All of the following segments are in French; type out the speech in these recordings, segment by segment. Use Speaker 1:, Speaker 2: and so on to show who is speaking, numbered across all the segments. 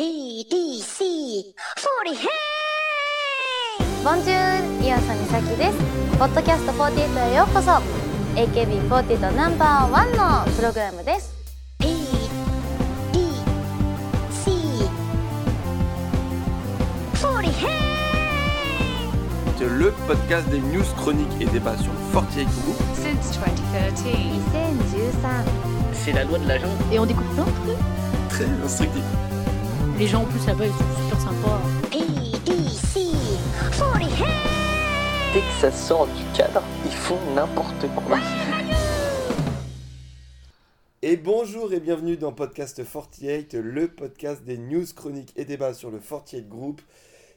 Speaker 1: EDC 40 hey!
Speaker 2: ボンジュールイオンさんみさきですポッドキャスト48へようこそ AKB48 ナンバーワンのプログラムです
Speaker 1: EDC 40 hey!
Speaker 3: le podcast des news chroniques et débats sur le 48 Group.
Speaker 4: since 2013.
Speaker 5: 2013C'est la loi de la jungle.
Speaker 6: Et on découvre plein de trucs.
Speaker 3: Très instructif.
Speaker 6: Les gens en plus là-bas ils sont super sympas.
Speaker 1: EDC 40 hey!
Speaker 5: Dès que ça sort du cadre, ils font n'importe quoi.
Speaker 3: Et bonjour et bienvenue dans Podcast 48, le podcast des news chroniques et débats sur le 48 Group.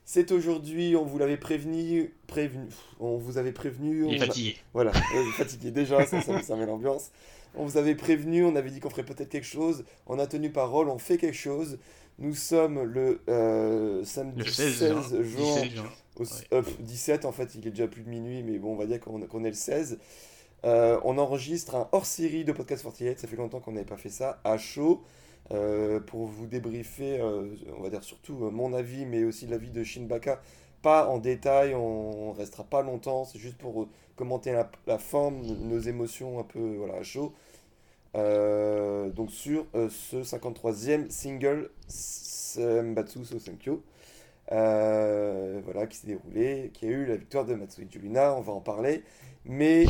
Speaker 3: C'est aujourd'hui, on vous l'avait prévenu, prévenu, on vous avait prévenu. on
Speaker 7: Il est fatigué.
Speaker 3: Voilà, euh, fatigué déjà, ça, ça, ça met l'ambiance. On vous avait prévenu, on avait dit qu'on ferait peut-être quelque chose. On a tenu parole, on fait quelque chose. Nous sommes le euh, samedi
Speaker 7: Le 16
Speaker 3: 16
Speaker 7: juin.
Speaker 3: juin.
Speaker 7: 17 juin.
Speaker 3: Au-
Speaker 7: Ouais.
Speaker 3: euh, 17 en fait, il est déjà plus de minuit, mais bon, on va dire qu'on est le 16. Euh, on enregistre un hors-série de Podcast 48, ça fait longtemps qu'on n'avait pas fait ça, à chaud, euh, pour vous débriefer, on va dire surtout mon avis, mais aussi l'avis de Shinbaka. Pas en détail, on, on restera pas longtemps, c'est juste pour commenter la, la forme, nos émotions un peu voilà, à chaud. Euh, donc sur euh, ce 53e single Sembatsu So Senkyo. Euh, voilà, qui s'est déroulé, qui a eu la victoire de Matsui Julina, on va en parler. Mais,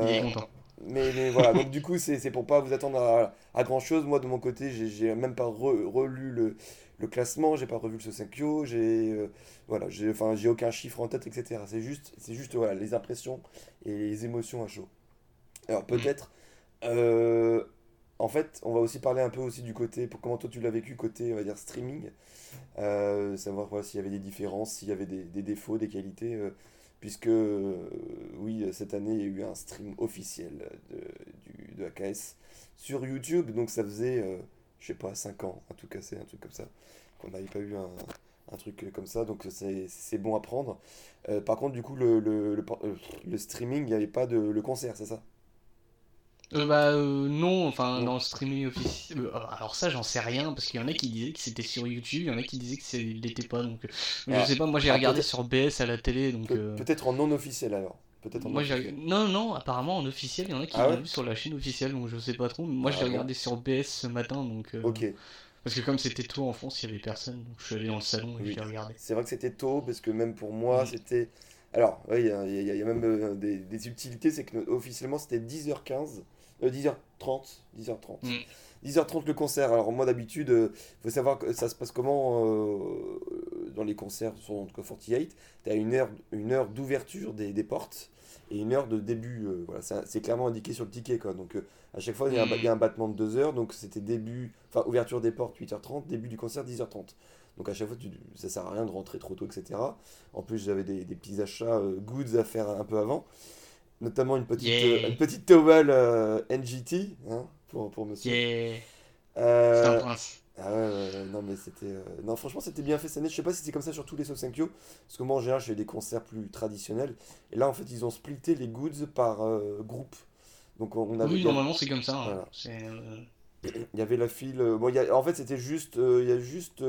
Speaker 7: Il est content.
Speaker 3: mais, mais voilà, donc du coup, c'est pour pas vous attendre à, à grand chose. Moi, de mon côté, j'ai- même pas re- relu le, le classement, j'ai pas revu le Sosenkyo, j'ai voilà, j'ai enfin, j'ai aucun chiffre en tête, etc. C'est juste, c'est juste voilà, les impressions et les émotions à chaud. Alors peut-être, euh, en fait, on va aussi parler un peu aussi du côté, pour comment toi tu l'as vécu, côté, on va dire, streaming. Euh, savoir voilà, s'il y avait des différences, s'il y avait des, défauts, des qualités. euh, puisque, oui, cette année, il y a eu un stream officiel de, du, de AKS sur YouTube. Donc ça faisait, je sais pas, 5 ans, en tout cas, c'est un truc comme ça, qu'on n'avait pas eu un, truc comme ça. Donc c'est bon à prendre. Par contre, du coup, le, le, le, le streaming, il n'y avait pas de le concert, c'est ça?
Speaker 7: Euh, bah euh, non, enfin dans le streaming officiel. euh, alors ça j'en sais rien parce qu'il y en a qui disaient que c'était sur YouTube, il y en a qui disaient que il l'était pas donc. euh,
Speaker 3: Ah.
Speaker 7: je sais pas, moi j'ai
Speaker 3: Ah,
Speaker 7: regardé sur BS à la télé donc.
Speaker 3: Pe-
Speaker 7: euh,
Speaker 3: Peut-être en non officiel alors. Peut-être
Speaker 7: Moi
Speaker 3: non
Speaker 7: j'ai non non apparemment en officiel il y en a qui
Speaker 3: Ah
Speaker 7: l'ont
Speaker 3: ouais
Speaker 7: vu sur la chaîne officielle donc je sais pas trop. mais Moi
Speaker 3: Ah
Speaker 7: j'ai
Speaker 3: bon
Speaker 7: regardé sur BS ce matin donc.
Speaker 3: Ok.
Speaker 7: Parce que comme c'était tôt en France il y avait personne donc je suis allé dans le salon et
Speaker 3: Oui.
Speaker 7: j'ai regardé.
Speaker 3: C'est vrai que c'était tôt, parce que même pour moi,
Speaker 7: Mm.
Speaker 3: c'était... Alors, oui, il y, a- y y même euh, des, des subtilités, c'est que officiellement c'était 10h15, euh, 10h30, 10h30.
Speaker 7: Mm.
Speaker 3: 10h30 le concert. Alors moi d'habitude, il faut savoir que ça se passe comment euh, dans les concerts sur en tout cas 48. Tu as une heure, une heure d'ouverture des, des portes et une heure de début. euh, voilà, c'est clairement indiqué sur le ticket. Quoi. Donc euh, à chaque fois, il y, a un y a un battement de 2 heures. Donc c'était début, enfin ouverture des portes 8h30, début du concert 10h30. Donc à chaque fois, tu, ça sert à rien de rentrer trop tôt, etc. En plus, j'avais des, des petits achats euh, goods à faire un peu avant. Notamment une petite,
Speaker 7: Yeah.
Speaker 3: euh, une petite towel euh, NGT hein, pour, pour monsieur.
Speaker 7: Yeah,
Speaker 3: Euh,
Speaker 7: c'est un prince.
Speaker 3: ah ouais, non mais c'était... euh, Non franchement c'était bien fait cette année, je sais pas si c'était comme ça sur tous les Sosenkyo, parce que moi en général je fais des concerts plus traditionnels, et là en fait ils ont splitté les goods par euh, groupe. Donc on avait...
Speaker 7: Oui
Speaker 3: a-
Speaker 7: normalement c'est comme ça. hein. C'est,
Speaker 3: il y avait la file... Bon, il y a- en fait c'était juste... il y a juste...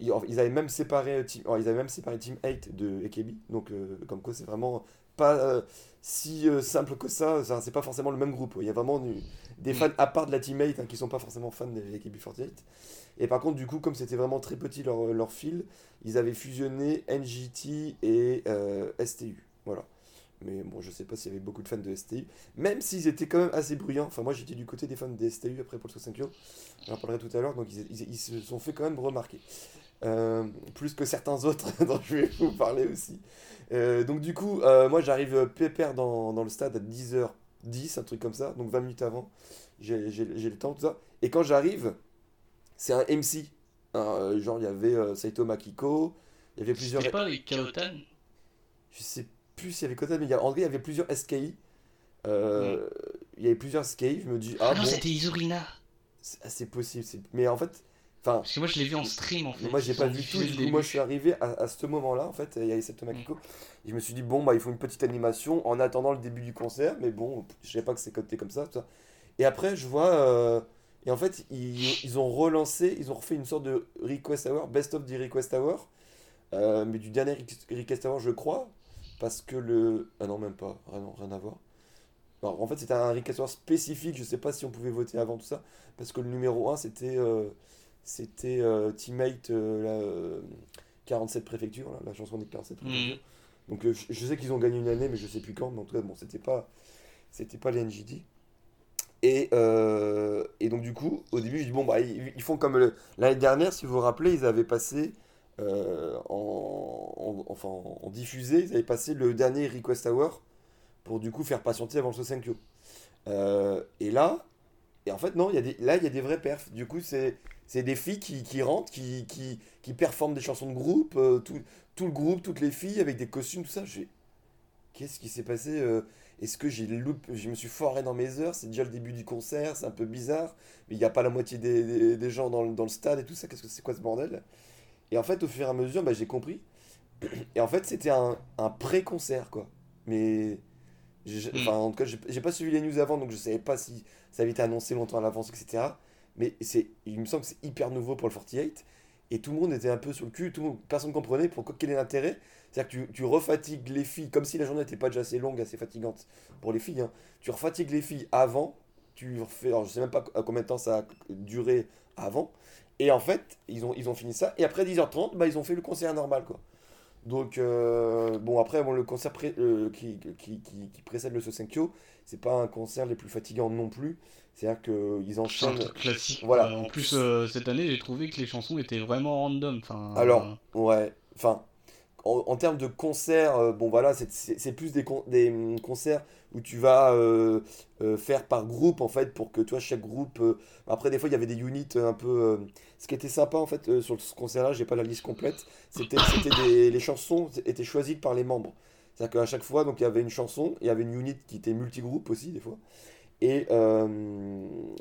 Speaker 3: Ils, avaient même séparé Team... alors, ils avaient même séparé Team 8 de AKB, donc comme quoi c'est vraiment pas euh, si euh, simple que ça, c'est pas forcément le même groupe. Il y a vraiment du- des
Speaker 7: Mm.
Speaker 3: fans à part de la teammate hein, qui sont pas forcément fans de AKB48. Et par contre, du coup, comme c'était vraiment très petit leur, leur fil, ils avaient fusionné NGT et euh, STU. Voilà. Mais bon, je sais pas s'il y avait beaucoup de fans de STU, même s'ils étaient quand même assez bruyants. Enfin, moi j'étais du côté des fans des STU après pour le 65 J'en parlerai tout à l'heure, donc ils, ils- ils se sont fait quand même remarquer. Euh, plus que certains autres dont je vais vous parler aussi. Euh, donc du coup, euh, moi j'arrive pépère dans, dans le stade à 10h10, un truc comme ça, donc 20 minutes avant. J'ai le temps, tout ça. Et quand j'arrive, c'est un MC. Genre il y avait Saito Makiko, il y avait plusieurs...
Speaker 7: C'était pas les Kaotan?
Speaker 3: Je sais plus s'il y avait Kota, mais il y a- en vrai il y avait plusieurs SKI. Il y avait plusieurs SKI, je me dis, ah,
Speaker 7: Ah non
Speaker 3: bon,
Speaker 7: c'était Izurina.
Speaker 3: c'est assez possible. Mais en fait, enfin,
Speaker 7: Parce que moi je l'ai vu en stream en fait.
Speaker 3: Moi j'ai pas vu tout, du coup moi je suis arrivé à, à ce moment-là en fait, il y avait cette Makiko, et je me suis dit bon bah il faut une petite animation en attendant le début du concert, mais bon je savais pas que c'est coté comme ça, tout ça. Et après je vois, euh, Et en fait, ils, ils ont relancé, ils ont refait une sorte de Request Hour, Best of the Request Hour, euh, mais du dernier Request Hour, je crois, parce que le. Ah non, même pas, ah non, rien à voir. Alors, en fait, c'était un Request Hour spécifique, je sais pas si on pouvait voter avant tout ça, parce que le numéro 1, c'était euh, c'était euh, Teammate euh, la, euh, 47 préfecture, là, la chanson des 47 préfectures. Donc, euh, je, je sais qu'ils ont gagné une année, mais je sais plus quand, mais en tout cas, bon, c'était pas, c'était pas les NGD. Et, euh, et donc du coup, au début, je dis bon bah ils, ils font comme l'année dernière, si vous vous rappelez, ils avaient passé euh, en, en- enfin en diffusé, ils avaient passé le dernier Request Hour pour du coup faire patienter avant le Sosenkyo. Euh, et là, et en fait non, il y a des, là il y a des vrais perfs. Du coup c'est c'est des filles qui, qui rentrent, qui, qui, qui performent des chansons de groupe, euh, tout, tout le groupe, toutes les filles avec des costumes, tout ça. J'ai qu'est-ce qui s'est passé euh, Est-ce que j'ai loupé, je me suis foiré dans mes heures C'est déjà le début du concert, c'est un peu bizarre, mais il n'y a pas la moitié des, des- des gens dans, le- dans le stade et tout ça. Qu'est-ce que c'est quoi ce bordel? Et en fait, au fur et à mesure, bah, j'ai compris. Et en fait, c'était un, un pré-concert, quoi. Mais, j'ai-
Speaker 7: Mm.
Speaker 3: enfin, en tout cas, j'ai j'ai pas suivi les news avant, donc je savais pas si ça avait été annoncé longtemps à l'avance, etc. Mais c'est, il me semble que c'est hyper nouveau pour le 48. Et tout le monde était un peu sur le cul, tout le monde, personne ne comprenait pourquoi, quel est l'intérêt. C'est-à-dire que tu, tu refatigues les filles, comme si la journée n'était pas déjà assez longue, assez fatigante pour les filles. hein. Tu refatigues les filles avant, tu refais, alors je sais même pas combien de temps ça a duré avant. Et en fait, ils ont, ils ont fini ça. Et après 10h30, bah, ils ont fait le concert normal, quoi. Donc, euh, bon, après, bon, le concert pré- euh, qui, qui, qui, qui précède le Sosenkyo, c'est pas un concert les plus fatigants non plus. C'est-à-dire qu'ils
Speaker 7: C'est un
Speaker 3: enchaînent.
Speaker 7: truc classique.
Speaker 3: Voilà.
Speaker 7: quoi. En plus, euh, cette année, j'ai trouvé que les chansons étaient vraiment random. Enfin,
Speaker 3: Alors, ouais, enfin, en, termes de concerts, euh, bon voilà, c'est- plus des, hum, concerts où tu vas euh, euh, faire par groupe en fait pour que toi chaque groupe. après, des fois, il y avait des units un peu. ce qui était sympa en fait sur ce concert-là, j'ai pas la liste complète, c'était les chansons étaient choisies par les membres. C'est-à-dire qu'à chaque fois, donc il y avait une chanson, il y avait une unit qui était multigroupe aussi des fois. Et euh,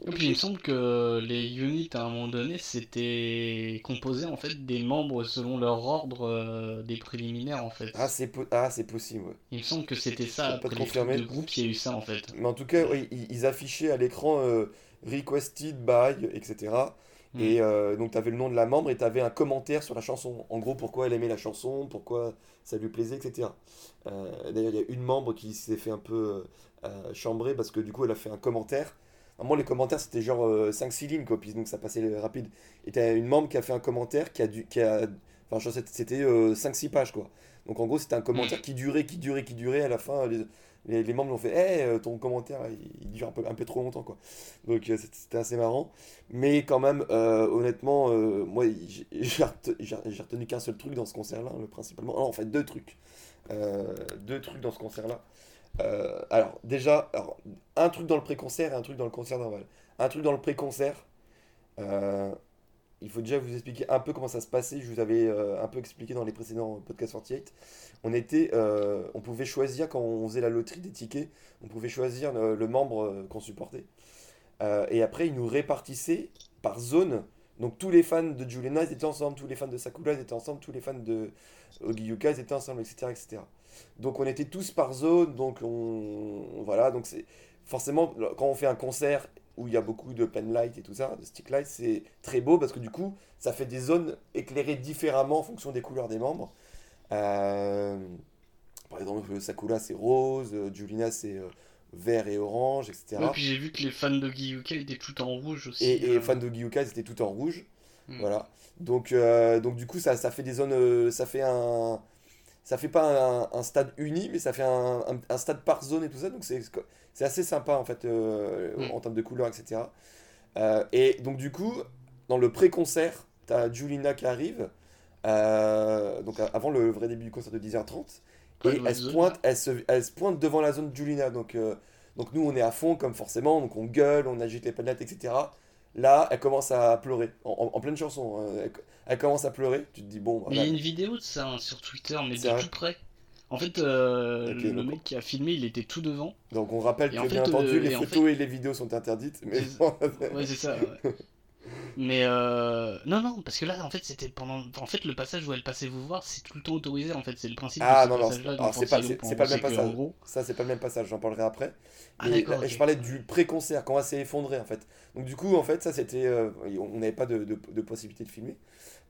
Speaker 7: Et puis il me semble que les units à un moment donné c'était composé en fait des membres selon leur ordre euh, des préliminaires en fait.
Speaker 3: ah c'est po- ah possible. ouais.
Speaker 7: Il me semble que c'était ça
Speaker 3: pas
Speaker 7: après trucs
Speaker 3: confirmer.
Speaker 7: de groupe, il y a eu ça en fait.
Speaker 3: Mais en tout cas, oui, ils, affichaient à l'écran euh, requested by, etc.
Speaker 7: Mm.
Speaker 3: Et euh, donc, tu avais le nom de la membre et tu avais un commentaire sur la chanson. En gros, pourquoi elle aimait la chanson, pourquoi ça lui plaisait, etc. D'ailleurs, il y a une membre qui s'est fait un peu euh, euh, chambrer parce que du coup, elle a fait un commentaire. Normalement, les commentaires, c'était genre 5-6 lignes, quoi, puis donc ça passait euh, rapide. Et tu as une membre qui a fait un commentaire qui a dû. Qui a, enfin, je sais, c'était euh, 5-6 pages, quoi. Donc, en gros, c'était un commentaire qui durait, qui durait, qui durait. À la fin, les, les, les membres lui ont fait Hey, ton commentaire, il, il dure un peu, un peu trop longtemps, quoi. Donc, euh, c'était assez marrant. Mais quand même, euh, honnêtement, euh, moi, j'ai j'ai rete- j'ai- j'ai retenu qu'un seul truc dans ce concert-là, le- principalement. Non, en fait, deux trucs. Euh, deux trucs dans ce concert-là. Euh, alors, déjà, un truc dans le pré-concert et un truc dans le concert normal. Un truc dans le pré-concert, euh, il faut déjà vous expliquer un peu comment ça se passait. Je vous avais euh, un peu expliqué dans les précédents podcasts 48. On était, on pouvait choisir, quand on faisait la loterie des tickets, on pouvait choisir le, le membre qu'on supportait. Et après, ils nous répartissaient par zone. Donc tous les fans de Juliana ils étaient ensemble, tous les fans de Sakura étaient ensemble, tous les fans de Ogiyuka étaient ensemble, etc., etc. Donc on était tous par zone, donc on voilà, donc c'est forcément quand on fait un concert où il y a beaucoup de pen light et tout ça, de stick light, c'est très beau parce que du coup ça fait des zones éclairées différemment en fonction des couleurs des membres. Euh, par exemple, Sakura c'est rose, Julina c'est euh, vert et orange, etc.
Speaker 7: Ouais, puis j'ai vu que les fans de Giyuka étaient tout en rouge aussi.
Speaker 3: Et, et
Speaker 7: euh.
Speaker 3: fans de Gyuka, ils étaient tout en rouge.
Speaker 7: Mm.
Speaker 3: Voilà. Donc, euh, donc du coup, ça, ça fait des zones. euh, ça fait un. Ça fait pas un, un stade uni, mais ça fait un, un- un stade par zone et tout ça. Donc c'est assez sympa en fait euh,
Speaker 7: Mm.
Speaker 3: en termes de couleurs, etc. Et donc du coup, dans le pré-concert, t'as Julina qui arrive. donc avant le vrai début du concert de 10h30. Et elle se, pointe, elle, se, elle se pointe devant la zone de Julina. Donc, euh, donc nous, on est à fond, comme forcément. Donc on gueule, on agite les palettes, etc. Là, elle commence à pleurer. En, pleine chanson. hein. Elle, elle commence à pleurer. Tu te dis, bon,
Speaker 7: Mais il y a une vidéo de ça hein, sur Twitter, mais de tout près. En fait, euh, le
Speaker 3: donc-
Speaker 7: mec qui a filmé, il était tout devant.
Speaker 3: Donc on rappelle
Speaker 7: Et
Speaker 3: que,
Speaker 7: en
Speaker 3: bien entendu,
Speaker 7: euh,
Speaker 3: les
Speaker 7: en
Speaker 3: photos et les vidéos sont interdites. Mais
Speaker 7: Ouais, c'est ça. ouais. Mais euh, non, non, parce que là, en fait, c'était pendant. En fait, le passage où elle passait vous voir, c'est tout le temps autorisé. En fait, c'est le principe
Speaker 3: Ah
Speaker 7: de
Speaker 3: non,
Speaker 7: ce
Speaker 3: non, c'est- pas, pas le même passage.
Speaker 7: gros-
Speaker 3: Ça, c'est pas le même passage, j'en parlerai après.
Speaker 7: Ah,
Speaker 3: Mais
Speaker 7: d'accord,
Speaker 3: là,
Speaker 7: ok.
Speaker 3: Je parlais du pré-concert, quand elle s'est effondrée en fait. Donc du coup, en fait, ça c'était... euh, on n'avait pas de, de- de possibilité de filmer.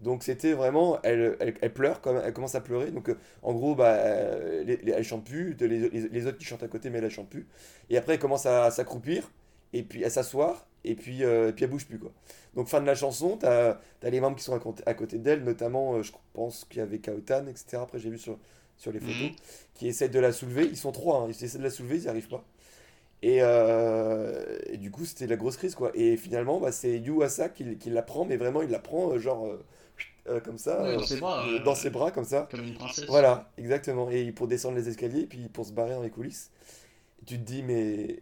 Speaker 3: Donc c'était vraiment... Elle, elle, elle pleure, comme, elle commence à pleurer. Donc euh, en gros, bah, euh, elle chante plus, les, les- les autres qui chantent à côté, mais elle, elle chante plus. Et après, elle commence à, s'accroupir, et puis à s'asseoir, et puis, euh, et puis elle bouge plus quoi. Donc fin de la chanson, t'as as les membres qui sont à, côté- à côté d'elle, notamment, euh, je pense qu'il y avait Kaotan, etc. Après j'ai vu sur, sur les photos,
Speaker 7: Mhm.
Speaker 3: qui essaient de la soulever. Ils sont trois, hein, ils essaient de la soulever, ils n'y arrivent pas. Et, euh, et du coup, c'était la grosse crise, quoi. Et finalement, bah, c'est Yuasa qui, qui la prend, mais vraiment, il la prend, euh, genre, comme ça,
Speaker 7: Ouais,
Speaker 3: euh,
Speaker 7: dans ses bras,
Speaker 3: dans ses bras, comme ça.
Speaker 7: Comme une princesse.
Speaker 3: Voilà, exactement. Et pour descendre les escaliers, puis pour se barrer dans les coulisses. Et tu te dis, mais.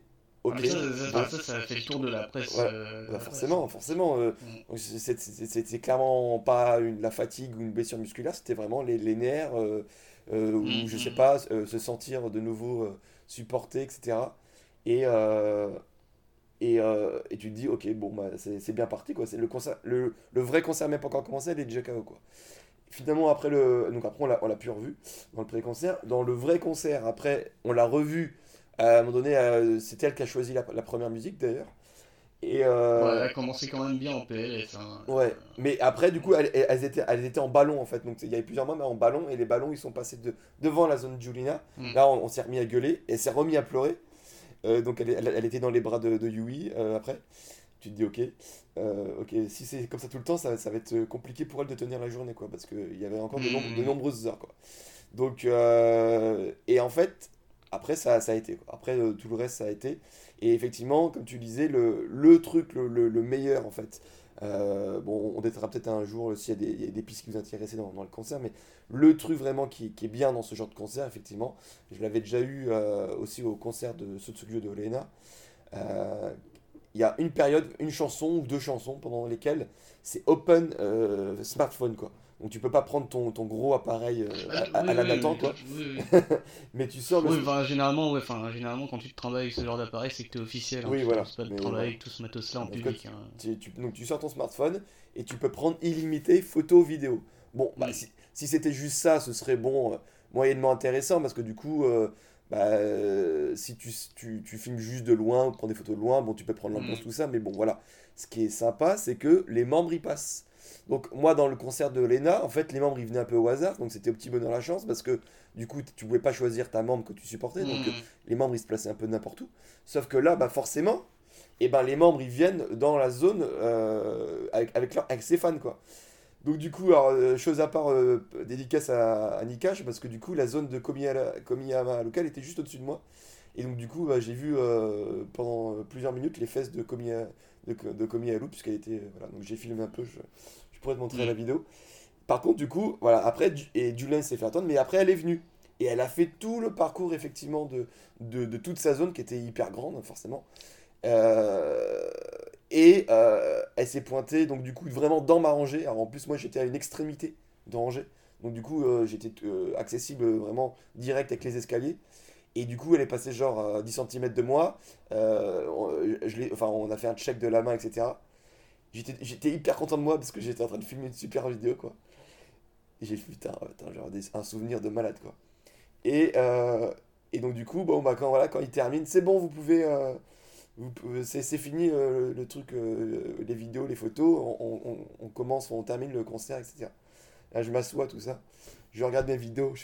Speaker 7: Ah,
Speaker 3: Ok.
Speaker 7: mais ça, ça, ça, ça a fait le tour de la presse. Euh,
Speaker 3: bah, forcément, forcément. euh,
Speaker 7: Mm.
Speaker 3: c'est clairement pas une, la fatigue ou une blessure musculaire, c'était vraiment les, les nerfs, euh, euh, ou
Speaker 7: Mm,
Speaker 3: je sais
Speaker 7: mm.
Speaker 3: pas, euh, se sentir de nouveau euh, supporté, etc. Et, euh, et, euh, et tu te dis, ok, bon, bah, c'est bien parti, quoi. Le, concert, le, le vrai concert n'a même pas encore commencé, elle est déjà KO, quoi. Finalement, après, le, donc après on l'a on l'a plus revu dans le pré-concert. Dans le vrai concert, après, on l'a revu. À un moment donné, euh, c'est elle qui a choisi la, la première musique, d'ailleurs. Et, euh,
Speaker 7: Ouais, elle a commencé quand même bien en PLS. Hein.
Speaker 3: Ouais, mais après, du coup, elles, elles étaient, elles étaient en ballon en fait. Donc il y avait plusieurs membres en ballon et les ballons ils sont passés de, devant la zone Julina.
Speaker 7: Mm.
Speaker 3: Là, on, on s'est remis à gueuler et elle s'est remis à pleurer. Euh, donc elle, elle, elle était dans les bras de, de Yui euh, après. Tu te dis, ok, ok, si c'est comme ça tout le temps, ça, ça va être compliqué pour elle de tenir la journée quoi. Parce qu'il y avait encore de,
Speaker 7: Mm.
Speaker 3: de nombreuses heures quoi. Donc, et en fait, après ça, ça a été. quoi. Après, euh, tout le reste, ça a été. Et effectivement, comme tu disais, le, truc, le, le- le meilleur en fait. euh, bon, on détaillera peut-être un jour s'il y, a des- pistes qui vous intéressaient dans, le concert, mais le truc vraiment qui, est bien dans ce genre de concert, effectivement, je l'avais déjà eu euh, aussi au concert de Sotsugyou de Olena. Il y a une période, une chanson ou deux chansons pendant lesquelles c'est open smartphone quoi. Donc tu peux pas prendre ton, ton gros appareil euh, à, à- à la Nathan quoi,
Speaker 7: Oui,
Speaker 3: mais tu sors le,
Speaker 7: Oui, enfin, généralement, ouais, généralement, quand tu te travailles avec ce genre d'appareil, c'est que t'es officiel. Hein,
Speaker 3: Oui,
Speaker 7: tu
Speaker 3: voilà.
Speaker 7: pas de travailler avec tout ce matos-là en
Speaker 3: Donc,
Speaker 7: public. hein.
Speaker 3: Tu- tu- donc tu sors ton smartphone et tu peux prendre illimité photo, vidéo. Bon, bah,
Speaker 7: Mm.
Speaker 3: si, si c'était juste ça, ce serait bon, euh, moyennement intéressant parce que du coup, euh, bah, euh, si tu, tu, tu filmes juste de loin ou prends des photos de loin, bon, tu peux prendre l'ambiance,
Speaker 7: Mm.
Speaker 3: tout ça, mais bon, voilà. Ce qui est sympa, c'est que les membres y passent. Donc, moi, dans le concert de Lena, en fait, les membres ils venaient un peu au hasard, donc c'était au petit bonheur la chance parce que du coup, tu pouvais pas choisir ta membre que tu supportais, donc euh,
Speaker 7: Mm.
Speaker 3: les membres ils se plaçaient un peu n'importe où. Sauf que là, bah forcément, et ben les membres ils viennent dans la zone euh, avec, avec, leur, avec ses fans quoi. Donc du coup, alors, euh, chose à part, euh, dédicace à, à Nikash, parce que du coup la zone de Komiyama, Komiyama local était juste au-dessus de moi. Et donc du coup, bah, j'ai vu euh, pendant euh, plusieurs minutes les fesses de Komiya, de, de Komiya puisqu'elle était... euh, voilà, donc j'ai filmé un peu, je pourrais te montrer
Speaker 7: Mm.
Speaker 3: la vidéo. Par contre, du coup, voilà, après, et Julien s'est fait attendre, mais après elle est venue. Et elle a fait tout le parcours, effectivement, de, de, de toute sa zone, qui était hyper grande, forcément. Euh, et euh, elle s'est pointée, donc du coup, vraiment dans ma rangée. Alors en plus, moi, j'étais à une extrémité de rangée. Donc du coup, euh, j'étais accessible vraiment direct avec les escaliers. Et du coup, elle est passée genre à 10 cm de moi. On, je l'ai- enfin, on a fait un check de la main, etc. J'étais hyper content de moi parce que j'étais en train de filmer une super vidéo, quoi. Et j'ai putain, des- un souvenir de malade, quoi. Et, euh, et donc, du coup, bon, bah, quand, voilà, quand il termine, c'est bon, vous pouvez. euh, pouvez- c'est fini euh, le truc, euh, les vidéos, les photos. On, on- commence, on termine le concert, etc. Là, je m'assois, tout ça. Je regarde mes vidéos, je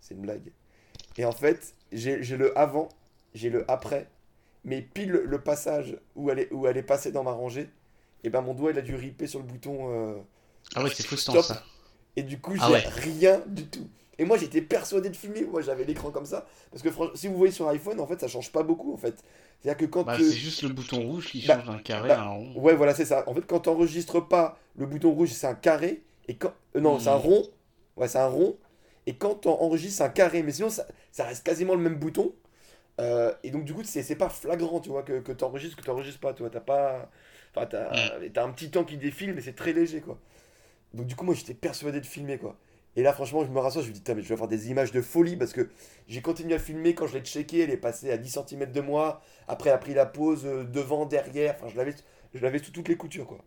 Speaker 3: c'est une blague. Et en fait, j'ai j'ai le avant, j'ai le après, mais pile le, le passage où elle, est, où elle est passée dans ma rangée, et ben mon doigt il a dû riper sur le bouton. euh,
Speaker 7: Ah ouais, c'est frustrant
Speaker 3: Stop.
Speaker 7: ça.
Speaker 3: et du coup, j'ai
Speaker 7: Ah ouais.
Speaker 3: rien du tout. Et moi, j'étais persuadé de filmer. Moi, j'avais l'écran comme ça. Parce que franchement, si vous voyez sur iPhone, en fait, ça change pas beaucoup, en fait. C'est-à-dire que quand.
Speaker 7: Bah, c'est juste le bouton rouge qui
Speaker 3: bah,
Speaker 7: change d'un carré
Speaker 3: bah,
Speaker 7: à un rond.
Speaker 3: Ouais, voilà, c'est ça. En fait, quand t'enregistres pas, le bouton rouge, c'est un carré. Et quand. euh, non, c'est un
Speaker 7: Mhm.
Speaker 3: rond. Ouais, c'est un rond. Et quand t'enregistres, c'est un carré. Mais sinon, ça, ça reste quasiment le même bouton. Euh, et donc, du coup, c'est c'est pas flagrant, tu vois, que, que t'enregistres, que t'enregistres pas. Tu vois, t'as pas. Enfin, t'as t'as un petit temps qui défile, mais c'est très léger, quoi. Donc, du coup, moi, j'étais persuadé de filmer, quoi. Et là, franchement, je me rassois, je me dis, mais je vais avoir des images de folie parce que j'ai continué à filmer. Quand je l'ai checké, elle est passée à 10 cm de moi. Après, elle a pris la pause euh, devant, derrière. Enfin, je l'avais je l'avais sous toutes les coutures, quoi.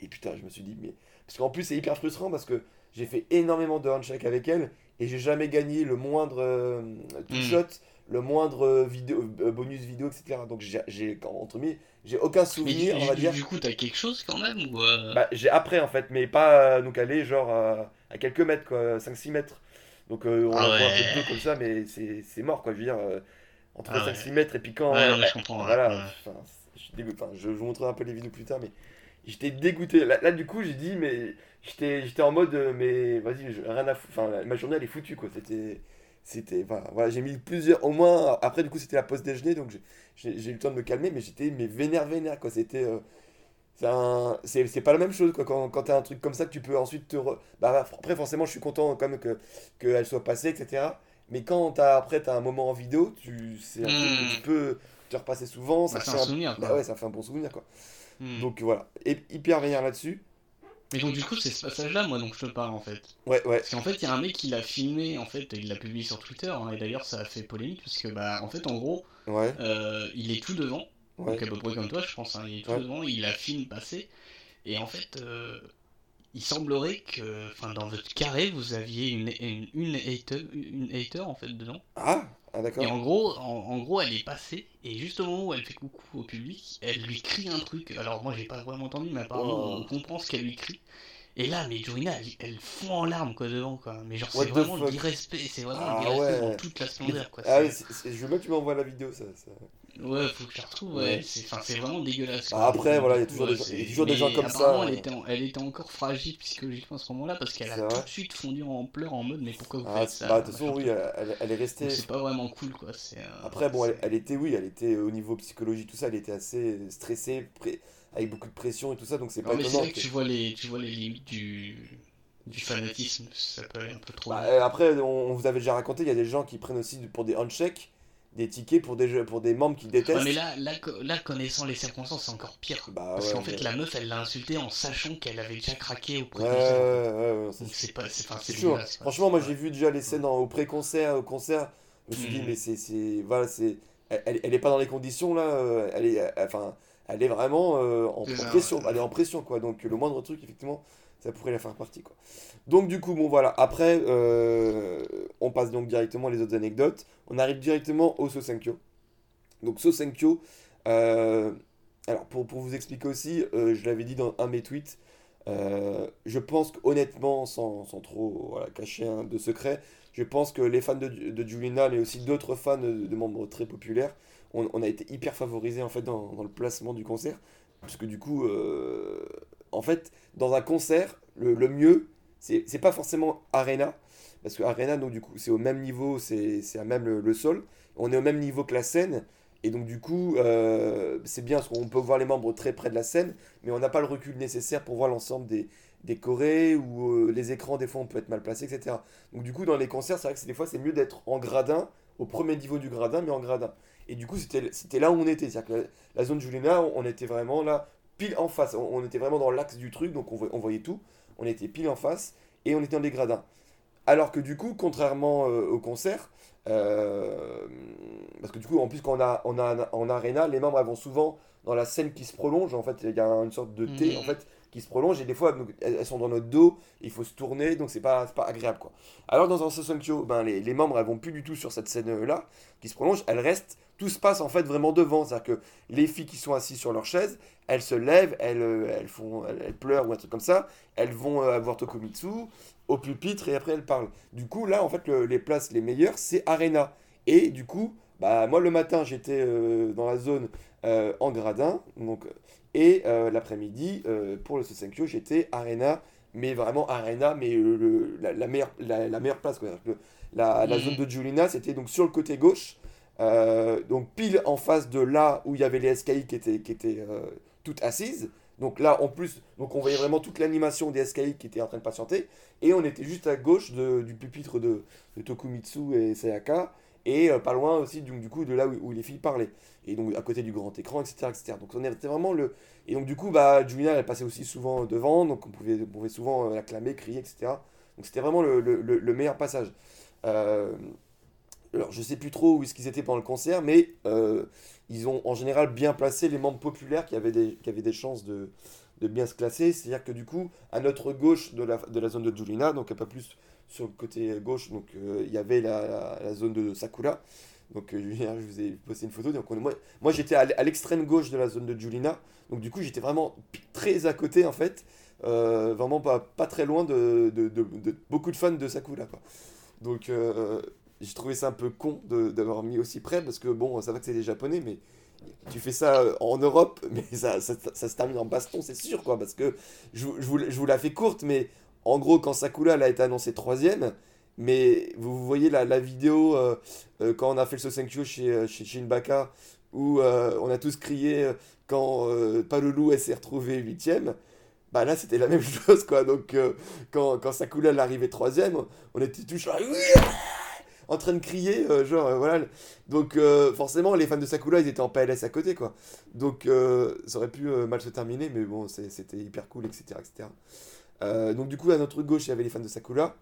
Speaker 3: Et putain, je me suis dit, mais. Parce qu'en plus, c'est hyper frustrant parce que j'ai fait énormément de handshake avec elle et j'ai jamais gagné le moindre euh,
Speaker 7: Mm.
Speaker 3: Le moindre vidéo, euh, bonus vidéo, etc. Donc j'ai, entre guillemets, j'ai aucun
Speaker 7: Mais
Speaker 3: souvenir,
Speaker 7: du,
Speaker 3: on va
Speaker 7: du-
Speaker 3: dire.
Speaker 7: du coup, t'as quelque chose quand même ou euh,
Speaker 3: Bah, j'ai après en fait, mais pas euh, donc aller genre à, à quelques mètres, quoi, 5-6 mètres. Donc euh, on
Speaker 7: Ah
Speaker 3: en voit un
Speaker 7: ouais.
Speaker 3: peu de comme ça, mais c'est c'est mort quoi. Je veux dire, euh, entre
Speaker 7: Ah
Speaker 3: 5-6 mètres et puis quand.
Speaker 7: Ouais, mais je comprends, ouais,
Speaker 3: voilà,
Speaker 7: ouais.
Speaker 3: je vous montrerai un peu les vidéos plus tard, mais j'étais dégoûté. Là, là, du coup, j'ai dit, mais j'étais j'étais en mode, mais vas-y, rien à foutre. Enfin, ma journée elle est foutue quoi. C'était. C'était. Enfin, voilà, j'ai mis plusieurs. Au moins, après, du coup, c'était la pause déjeuner, donc j'ai- eu le temps de me calmer, mais j'étais mais vénère, vénère quoi. C'était. euh, c'est pas la même chose quoi quand, quand t'as un truc comme ça que tu peux ensuite te re- bah après forcément je suis content quand même que qu'elle soit passée etc mais quand t'as après t'as un moment en vidéo tu c'est un truc que
Speaker 7: Hmm.
Speaker 3: tu peux te repasser souvent ça
Speaker 7: bah,
Speaker 3: fait
Speaker 7: un
Speaker 3: un-
Speaker 7: souvenir
Speaker 3: bah ouais ça fait un bon souvenir quoi
Speaker 7: Hmm.
Speaker 3: donc voilà et hyper vénère là-dessus
Speaker 7: Mais donc du coup, c'est ce passage-là, moi, dont je te parle en fait.
Speaker 3: ouais ouais
Speaker 7: Parce qu'en fait, il y a un mec qui l'a filmé, en fait, et il l'a publié sur Twitter, hein, et d'ailleurs, ça a fait polémique, parce que, bah, en fait, en gros,
Speaker 3: ouais
Speaker 7: euh, il est tout devant,
Speaker 3: ouais
Speaker 7: donc à peu près comme toi, je pense, hein, il est tout
Speaker 3: Ouais.
Speaker 7: devant, il la filme passer, et en fait, euh, il semblerait que, enfin, dans votre carré, vous aviez une, une, une hater, une hater, en fait, dedans.
Speaker 3: ah ah
Speaker 7: Et en gros, en, en gros, elle est passée, et juste au moment où elle fait coucou au public, elle lui crie un truc. Alors moi, j'ai pas vraiment entendu, mais apparemment,
Speaker 3: Oh.
Speaker 7: on comprend ce qu'elle lui crie. Et là, mais Jorina, elle, elle fond en larmes, quoi, devant, quoi. Mais genre, c'est vraiment l'irrespect, c'est vraiment
Speaker 3: Ah
Speaker 7: l'irrespect
Speaker 3: ouais.
Speaker 7: dans toute la splendeur, quoi.
Speaker 3: ah
Speaker 7: c'est-
Speaker 3: oui je veux bien que tu m'envoies la vidéo ça, ça-
Speaker 7: Ouais, faut que je la retrouve, ouais.
Speaker 3: Ouais.
Speaker 7: C'est enfin, c'est vraiment dégueulasse.
Speaker 3: Bah,
Speaker 7: quoi.
Speaker 3: après, voilà, il y a toujours des gens-
Speaker 7: c'est-
Speaker 3: il y a toujours des
Speaker 7: mais
Speaker 3: gens comme ça, hein.
Speaker 7: Elle était, en- elle était encore fragile psychologiquement à ce moment-là parce qu'elle a
Speaker 3: vrai
Speaker 7: tout de suite fondu en pleurs en mode mais pourquoi vous
Speaker 3: ah,
Speaker 7: faites ça
Speaker 3: bah, de toute façon oui elle, est restée
Speaker 7: C'est pas vraiment cool quoi. c'est, euh,
Speaker 3: Après, bon, elle, était, oui, elle était au niveau psychologie, tout ça, elle était assez stressée, pré- avec beaucoup de pression et tout ça, donc c'est pas
Speaker 7: mais c'est
Speaker 3: étonnant.
Speaker 7: là que tu vois les, tu vois les limites du, du fanatisme, ça peut aller un peu trop.
Speaker 3: Bah,
Speaker 7: loin.
Speaker 3: euh, après, on, on vous avait déjà raconté, il y a des gens qui prennent aussi pour des handshakes, des tickets pour des, jeux- pour des membres qu'ils détestent.
Speaker 7: Ouais, mais là, là, là, connaissant les circonstances, c'est encore pire.
Speaker 3: Bah,
Speaker 7: Parce
Speaker 3: ouais,
Speaker 7: qu'en fait, la meuf, elle l'a insulté en sachant qu'elle avait déjà craqué
Speaker 3: ouais, ouais, c'est
Speaker 7: pas, c'est,
Speaker 3: sûr. Franchement, moi j'ai vu déjà les scènes en- au pré-concert, au concert, je me suis dit,
Speaker 7: Mhm.
Speaker 3: mais c'est, c'est, voilà, c'est, elle, elle est pas dans les conditions là, euh, elle est, euh, enfin, elle est vraiment euh, en, pression, elle est en pression quoi, donc le moindre truc effectivement, ça pourrait la faire partie quoi. Donc du coup, bon voilà, après, euh, on passe donc directement les autres anecdotes, on arrive directement au Sosenkyo. Donc Sosenkyo, euh, alors pour, pour vous expliquer aussi, euh, je l'avais dit dans un de mes tweets, euh, je pense qu'honnêtement, sans, sans trop cacher de secret, je pense que les fans de, de Julina, mais aussi d'autres fans de, membres très populaires, on, a été hyper favorisés en fait dans, dans le placement du concert. Parce que du coup, en fait, dans un concert, le, mieux, c'est pas forcément Arena. Parce que Arena, donc du coup, c'est au même niveau, c'est à même le, sol. On est au même niveau que la scène. Et donc du coup, euh, c'est bien parce qu'on peut voir les membres très près de la scène, mais on n'a pas le recul nécessaire pour voir l'ensemble des, des ou euh, les écrans, des fois on peut être mal placé, etc. Donc du coup, dans les concerts, c'est vrai que des fois c'est mieux d'être en gradin, au premier niveau du gradin, mais en gradin. Et du coup, c'était là où on était. C'est-à-dire que la, la zone Julena, on, on était vraiment là, pile en face. On, on était vraiment dans l'axe du truc, donc on, voy- on voyait tout. On était pile en face et on était dans les gradins. Alors que du coup, contrairement euh, au concert, euh, parce que du coup, en plus, quand on a, on a en arena, les membres elles vont souvent dans la scène qui se prolonge. En fait, il y a une sorte de T
Speaker 7: Mhm.
Speaker 3: en fait qui se prolonge et des fois donc, elles, sont dans notre dos. Il faut se tourner, donc c'est pas, pas agréable quoi. Alors dans un Sosenkyo, ben les, les membres elles vont plus du tout sur cette scène là qui se prolonge. Elles restent. Tout se passe en fait vraiment devant. C'est-à-dire que les filles qui sont assises sur leur chaise, elles se lèvent, elles, euh, elles font, elles, elles pleurent ou un truc comme ça. Elles vont euh, voir Tokomitsu au pupitre et après elles parlent. Du coup, là, en fait, le- les places les meilleures, c'est Arena. Et du coup, bah, moi, le matin, j'étais euh, dans la zone euh, en gradin. Donc, et l'après-midi, pour le Sosenkyo, j'étais Arena. Mais vraiment Arena, mais le- la, la meilleure, la, la meilleure place. Quoi. La, la
Speaker 7: Mhm.
Speaker 3: zone de Julina, c'était donc sur le côté gauche. Euh, donc pile en face de là où il y avait les SKI qui étaient, qui étaient euh, toutes assises. Donc là, en plus, donc on voyait vraiment toute l'animation des SKI qui étaient en train de patienter. Et on était juste à gauche de- du pupitre de, Tokumitsu et Sayaka. Et euh, pas loin aussi du, du coup de là où, les filles parlaient. Et donc à côté du grand écran, etc. etc. Donc on était vraiment le... Et donc du coup, bah, elle passait aussi souvent devant. Donc on pouvait, pouvait souvent l'acclamer, crier, etc. Donc c'était vraiment le, le- le- le meilleur passage. Alors je sais plus trop où est-ce qu'ils étaient pendant le concert, mais euh, ils ont en général bien placé les membres populaires qui avaient des, qui avaient des chances de, de bien se classer. C'est-à-dire que du coup, à notre gauche de la, de la zone de Julina, donc un peu plus sur le côté gauche, donc euh, il y avait la, la- zone de Sakura. Donc euh, je vous ai posté une photo. Donc on- moi, moi j'étais à l'extrême gauche de la zone de Julina. Donc du coup, j'étais vraiment très à côté en fait. Euh, vraiment pas, pas très loin de, de, beaucoup de fans de Sakura. Donc j'ai trouvé ça un peu con d'avoir mis aussi près parce que bon, ça va que c'est des japonais, mais tu fais ça euh, en Europe, mais ça, ça, se termine en baston, c'est sûr, quoi. Parce que je, je, vous, je vous la fais courte, mais en gros, quand Sakura elle a été annoncée troisième, mais vous voyez la, la vidéo euh, euh, quand on a fait le Sosenkyo chez, chez Shinbaka, où on a tous crié quand Palulu elle s'est retrouvée huitième. Bah là c'était la même chose quoi donc quand, quand Sakura elle arrivait troisième on était tous là, en train de crier euh, genre euh, voilà. Donc euh, forcément les fans de Sakura ils étaient en PLS à côté quoi. Donc euh, ça aurait pu euh, mal se terminer mais bon c'était hyper cool etc etc Euh, donc du coup à notre gauche il y avait les fans de Sakura.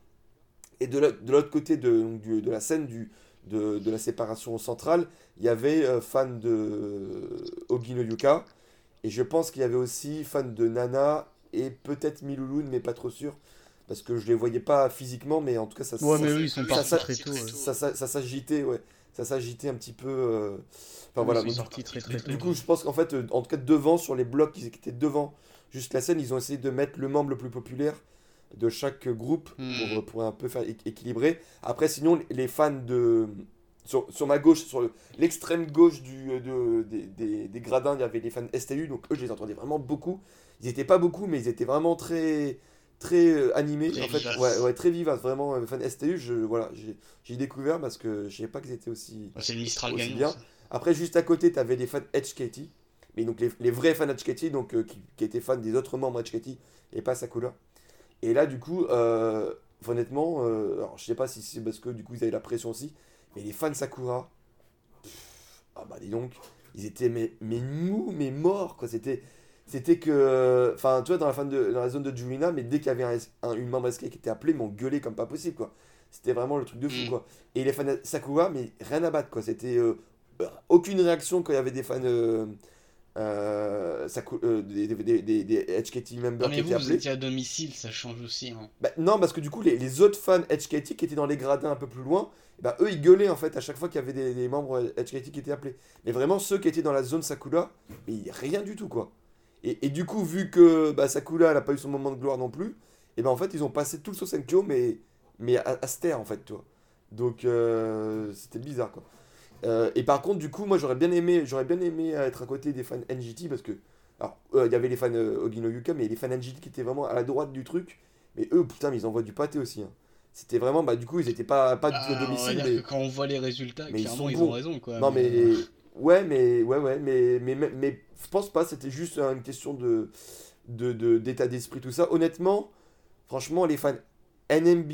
Speaker 3: Et de la- de l'autre côté de, la scène de, la séparation centrale il y avait euh, fans de Ogino Yuka. Et je pense qu'il y avait aussi fans de Nana et peut-être Milulun mais pas trop sûr parce que je les voyais pas physiquement mais en tout cas ça
Speaker 6: Ouais,
Speaker 3: ça-
Speaker 6: mais eux, ils sont
Speaker 3: ça-
Speaker 6: partis
Speaker 3: ça-
Speaker 6: très tôt.
Speaker 3: ça, s'agitait, ouais. Ça s'agitait un petit peu. euh, Enfin
Speaker 6: Ils
Speaker 3: voilà.
Speaker 6: sont
Speaker 3: donc,
Speaker 6: sortis très très
Speaker 3: du,
Speaker 6: tôt.
Speaker 3: du coup, je pense qu'en fait, euh, en tout cas, devant, sur les blocs qui étaient devant juste la scène, ils ont essayé de mettre le membre le plus populaire de chaque groupe
Speaker 7: Hmm.
Speaker 3: pour, pour un peu faire équ- équilibrer. Après, sinon, les fans de. Sur, sur ma gauche, sur le- l'extrême gauche du, de, des, des, des gradins, il y avait les fans STU, donc eux, je les entendais vraiment beaucoup. Ils étaient pas beaucoup, mais ils étaient vraiment très très euh, animés
Speaker 7: Très
Speaker 3: en fait ouais, ouais très vivaces vraiment euh, fan STU je voilà j'ai découvert parce que je savais pas qu'ils étaient aussi
Speaker 7: Ouais, Mistral
Speaker 3: Aussi
Speaker 7: gagnant.
Speaker 3: bien.
Speaker 7: ça.
Speaker 3: après, juste à côté, tu avais les fans HKT. Mais donc les, les vrais fans HKT, donc, euh, qui, qui étaient fans des autres membres HKT et pas Sakura. Et là, du coup, euh, honnêtement, euh, alors, je sais pas si c'est parce que du coup ils avaient la pression aussi, mais les fans Sakura, pff, ah bah dis donc, ils étaient mais, mais mous, mais morts, quoi. C'était. C'était que. Enfin, tu vois, dans la, fan de, dans la zone de Julina, mais dès qu'il y avait un, un- une membre SK qui était appelée, ils m'ont gueulé comme pas possible, quoi. C'était vraiment le truc de fou,
Speaker 7: Mm.
Speaker 3: quoi. Et les fans de Sakura, mais rien à battre, quoi. C'était. euh, euh, aucune réaction quand il y avait des fans. Euh, euh, euh, des, des, des, des- des HKT members
Speaker 7: Non,
Speaker 3: qui
Speaker 7: mais
Speaker 3: étaient
Speaker 7: vous, vous
Speaker 3: appelés.
Speaker 7: étiez à domicile, ça change aussi. Hein.
Speaker 3: Bah, non, parce que du coup, les, les autres fans HKT qui étaient dans les gradins un peu plus loin, bah, eux ils gueulaient en fait à chaque fois qu'il y avait des, des membres HKT qui étaient appelés. Mais vraiment, ceux qui étaient dans la zone Sakura, mais rien du tout quoi. Et, et du coup, vu que bah, Sakura elle a pas eu son moment de gloire non plus, et ben en fait, ils ont passé tout le Sosenkyo, mais, mais à, à se taire en fait, tu vois. Donc, euh, c'était bizarre quoi. Euh, et par contre, du coup, moi j'aurais bien aimé, j'aurais bien aimé être à côté des fans NGT parce que, alors, euh, il y avait les fans Ogino Yuka, mais les fans NGT qui étaient vraiment à la droite du truc. Mais eux, putain, mais ils envoient du pâté aussi. hein. C'était vraiment, bah du coup, ils étaient pas, pas du tout à
Speaker 7: va
Speaker 3: domicile, mais.
Speaker 7: que quand on voit les résultats,
Speaker 3: mais ils
Speaker 7: clairement,
Speaker 3: sont
Speaker 7: ils, ont raison. Quoi,
Speaker 3: Non, mais. Ouais, mais. Ouais, ouais, mais. Mais, mais, mais je pense pas, c'était juste une question de. de, de- d'état d'esprit, tout ça. Honnêtement, franchement, les fans NMB,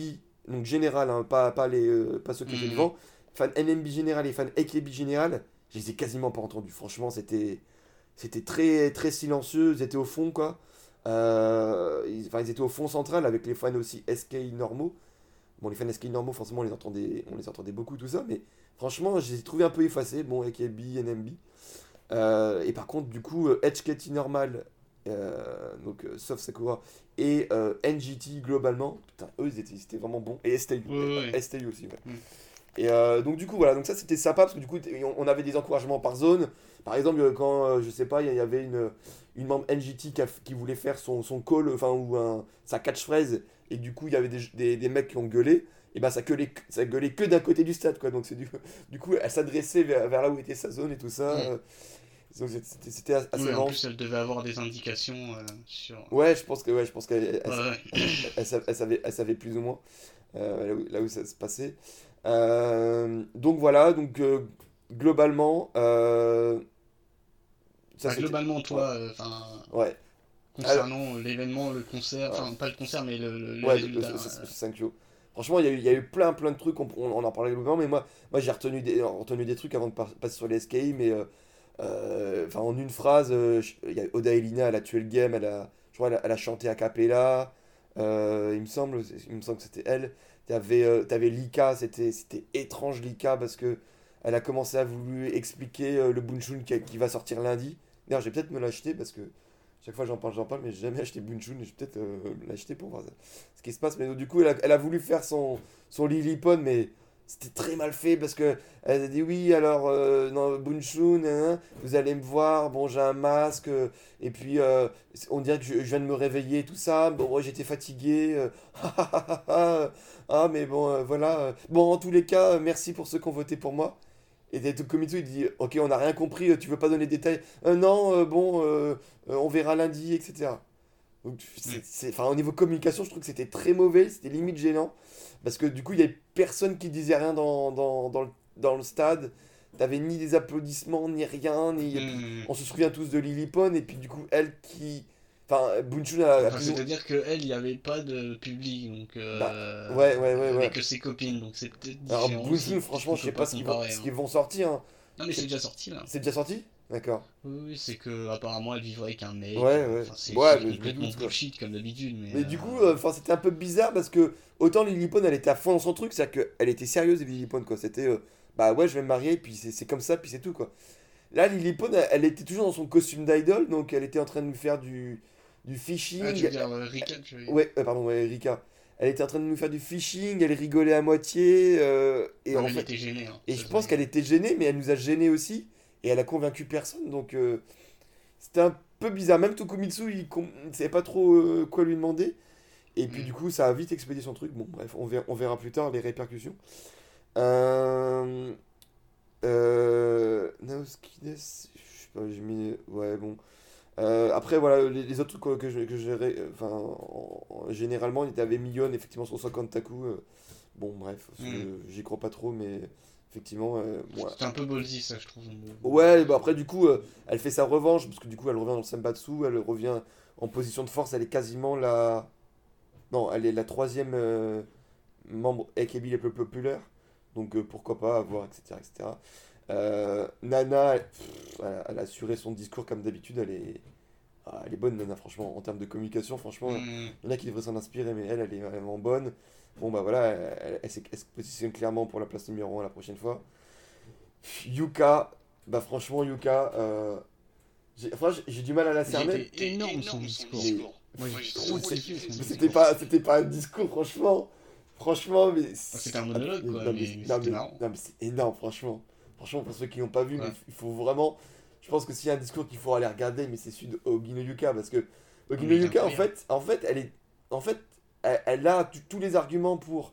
Speaker 3: donc général, hein, pas, pas, les, euh, pas ceux qui étaient
Speaker 7: Mhm.
Speaker 3: devant, fans NMB général et fans AKB général, je les ai quasiment pas entendus. Franchement, c'était. C'était très, très silencieux, ils étaient au fond, quoi. Euh, ils, enfin, ils étaient au fond central avec les fans aussi SK normaux. Bon, les fans SK normaux, forcément, on les entendait, on les entendait beaucoup, tout ça, mais franchement, je les ai trouvés un peu effacés. Bon, AKB, NMB. Euh, et par contre, du coup, euh, HKT normal, euh, donc euh, sauf Sakura, et NGT globalement, putain, eux, ils étaient, ils étaient vraiment bons. Et STU,
Speaker 7: Ouais, ouais.
Speaker 3: STU aussi, ouais.
Speaker 7: Mm.
Speaker 3: Et euh, donc, du coup, voilà, donc ça c'était sympa parce que du coup, on avait des encouragements par zone. Par exemple, euh, quand, euh, je sais pas, il y avait une, une membre NGT qui, a f- qui voulait faire son, son call, enfin, ou un, sa catchphrase, et du coup, il y avait des, des, des mecs qui ont gueulé, et ben ça gueulait, que- ça gueulait que d'un côté du stade, quoi. Donc, c'est du, du coup, elle s'adressait vers, vers là où était sa zone et tout ça.
Speaker 7: Mm.
Speaker 3: euh, donc, c'était- assez
Speaker 7: oui, en plus, elle devait avoir des indications euh, sur.
Speaker 3: Ouais, je pense que ouais, je pense qu'elle elle,
Speaker 7: Ouais, ouais.
Speaker 3: elle- elle sav- elle savait, elle savait plus ou moins euh, là, où, là où ça se passait. Euh, donc voilà, donc euh, globalement, euh, ça
Speaker 7: Enfin,
Speaker 3: c'était-
Speaker 7: globalement, toi, enfin,
Speaker 3: ouais,
Speaker 7: concernant l'événement, le concert, enfin, pas le concert, mais le, le, le
Speaker 3: ouais,
Speaker 7: résultat,
Speaker 3: le- ce- ce- ce 5 kg. Franchement, il y, a eu, il y a eu plein plein de trucs, on, on- en parlait globalement, mais moi, moi j'ai retenu des, retenu des trucs avant de par- passer sur les SKI, mais euh, euh, enfin en une phrase, euh, je- il y a Oda Elina, elle a tué le game, elle a, je crois, elle a, elle a chanté a cappella, il me semble, il me semble que c'était elle. T'avais euh, t'avais Lika, c'était étrange Lika parce que elle a commencé à vouloir expliquer euh, le Bunchun qui, va sortir lundi. D'ailleurs, je vais peut-être me l'acheter parce que Chaque fois j'en parle, j'en parle, mais j'ai jamais acheté Bunchun et je vais peut-être euh, l'acheter pour voir ce qui se passe. Mais du coup, elle a, elle a voulu faire son, son Lilliput, mais c'était très mal fait parce que elle a dit oui, alors euh, non, Bunchun, hein, vous allez me voir, bon, j'ai un masque, euh, et puis euh, on dirait que je, je viens de me réveiller, tout ça. Bon, ouais, j'étais fatigué, euh, ah, mais bon, voilà. Bon, en tous les cas, merci pour ceux qui ont voté pour moi. Et Komitsu, il dit Ok, on n'a rien compris, tu veux pas donner des détails Non, bon, on verra lundi, etc. Donc, c'est, c'est- enfin, au niveau communication, je trouve que c'était très mauvais, c'était limite gênant. Parce que du coup, il y avait personne qui disait rien dans, dans, dans, le, dans le stade. T'avais ni des applaudissements, ni rien, ni.
Speaker 7: Hmm.
Speaker 3: On se souvient tous de Lily Pond, et puis du coup, elle qui. Enfin, Bunchun a.
Speaker 7: Enfin,
Speaker 3: plus-
Speaker 7: C'est-à-dire qu'elle, il n'y avait pas de public, donc. euh,
Speaker 3: Bah, ouais, ouais, ouais,
Speaker 7: avec
Speaker 3: ouais.
Speaker 7: que ses copines, donc c'est peut-être
Speaker 3: Alors, Bunchun, franchement, je sais pas ce qu'ils vont,
Speaker 7: hein.
Speaker 3: vont sortir. hein.
Speaker 7: Non, mais c'est déjà sorti là.
Speaker 3: C'est déjà sorti? D'accord.
Speaker 7: Oui, c'est que apparemment elle vivrait avec un mec.
Speaker 3: Ouais, ouais.
Speaker 7: Enfin, c'est
Speaker 3: Ouais,
Speaker 7: complètement bullshit comme d'habitude. Mais,
Speaker 3: Mais
Speaker 7: euh,
Speaker 3: du coup, euh, enfin, c'était un peu bizarre parce que autant Lily Pond, elle était à fond dans son truc, c'est-à-dire qu'elle était sérieuse, Lily Pond, quoi. C'était, euh, bah ouais, je vais me marier, puis c'est comme ça, puis c'est tout, quoi. Là, Lily Pond, elle, elle était toujours dans son costume d'idol, donc elle était en train de nous faire du, du phishing.
Speaker 7: Ah, tu veux dire euh, Rika, tu veux dire
Speaker 3: Ouais, euh, pardon, ouais, Rika. Elle était en train de nous faire du phishing, elle rigolait à moitié, euh, et
Speaker 7: Non,
Speaker 3: en
Speaker 7: elle
Speaker 3: fait,
Speaker 7: était gênée. hein,
Speaker 3: et je
Speaker 7: se
Speaker 3: pense qu'elle était gênée, mais elle nous a gênés aussi. Et elle a convaincu personne. Donc euh, c'était un peu bizarre. Même Tokumitsu, il ne savait pas trop euh, quoi lui demander. Et puis
Speaker 7: Mm.
Speaker 3: du coup, ça a vite expédié son truc. Bon, bref, on verra, on verra plus tard les répercussions. Euh... Euh... Naoskides, je sais pas, j'ai mis... Ouais, bon. Euh, après, voilà, les, les autres trucs que, je, que je ré- Enfin, en- en- généralement, il y avait Million, effectivement, sur 50 Taku. euh, bon, bref,
Speaker 7: Mm.
Speaker 3: je- j'y crois pas trop, mais effectivement, euh, moi,
Speaker 7: C'était un peu ballsy, ça, je trouve.
Speaker 3: Ouais, bah après, du coup, euh, elle fait sa revanche, parce que du coup, elle revient dans le Senbatsu, elle revient en position de force, elle est quasiment la. Non, elle est la troisième euh, membre AKB la plus populaire, donc euh, pourquoi pas avoir, etc. etc. Nana, elle, pff, elle a- elle a assuré son discours comme d'habitude, elle est. ah, elle est bonne, Nana, franchement, en termes de communication, franchement.
Speaker 7: Hmm.
Speaker 3: Il y en a qui devraient s'en inspirer, mais elle, elle est vraiment bonne. Bon, bah voilà, elle, elle- elle se positionne clairement pour la place numéro 1 la prochaine fois. Yuka, bah franchement, Yuka, euh, j'ai franchement, j'ai- j'ai du mal à la cerner.
Speaker 7: C'était énorme son discours.
Speaker 3: C'était pas, c'était pas un discours, franchement. Franchement, mais.
Speaker 7: c'était un monologue, quoi,
Speaker 3: Non,
Speaker 7: mais
Speaker 3: c'est énorme, franchement. Franchement, pour ceux qui n'ont pas vu,
Speaker 7: Ouais.
Speaker 3: mais il faut vraiment. Je pense que s'il y a un discours qu'il faut aller regarder, mais c'est celui de Ogino Yuka, parce que Ogino
Speaker 7: est
Speaker 3: Yuka, en fait, en fait, elle est, en fait, elle, elle a tous les arguments pour,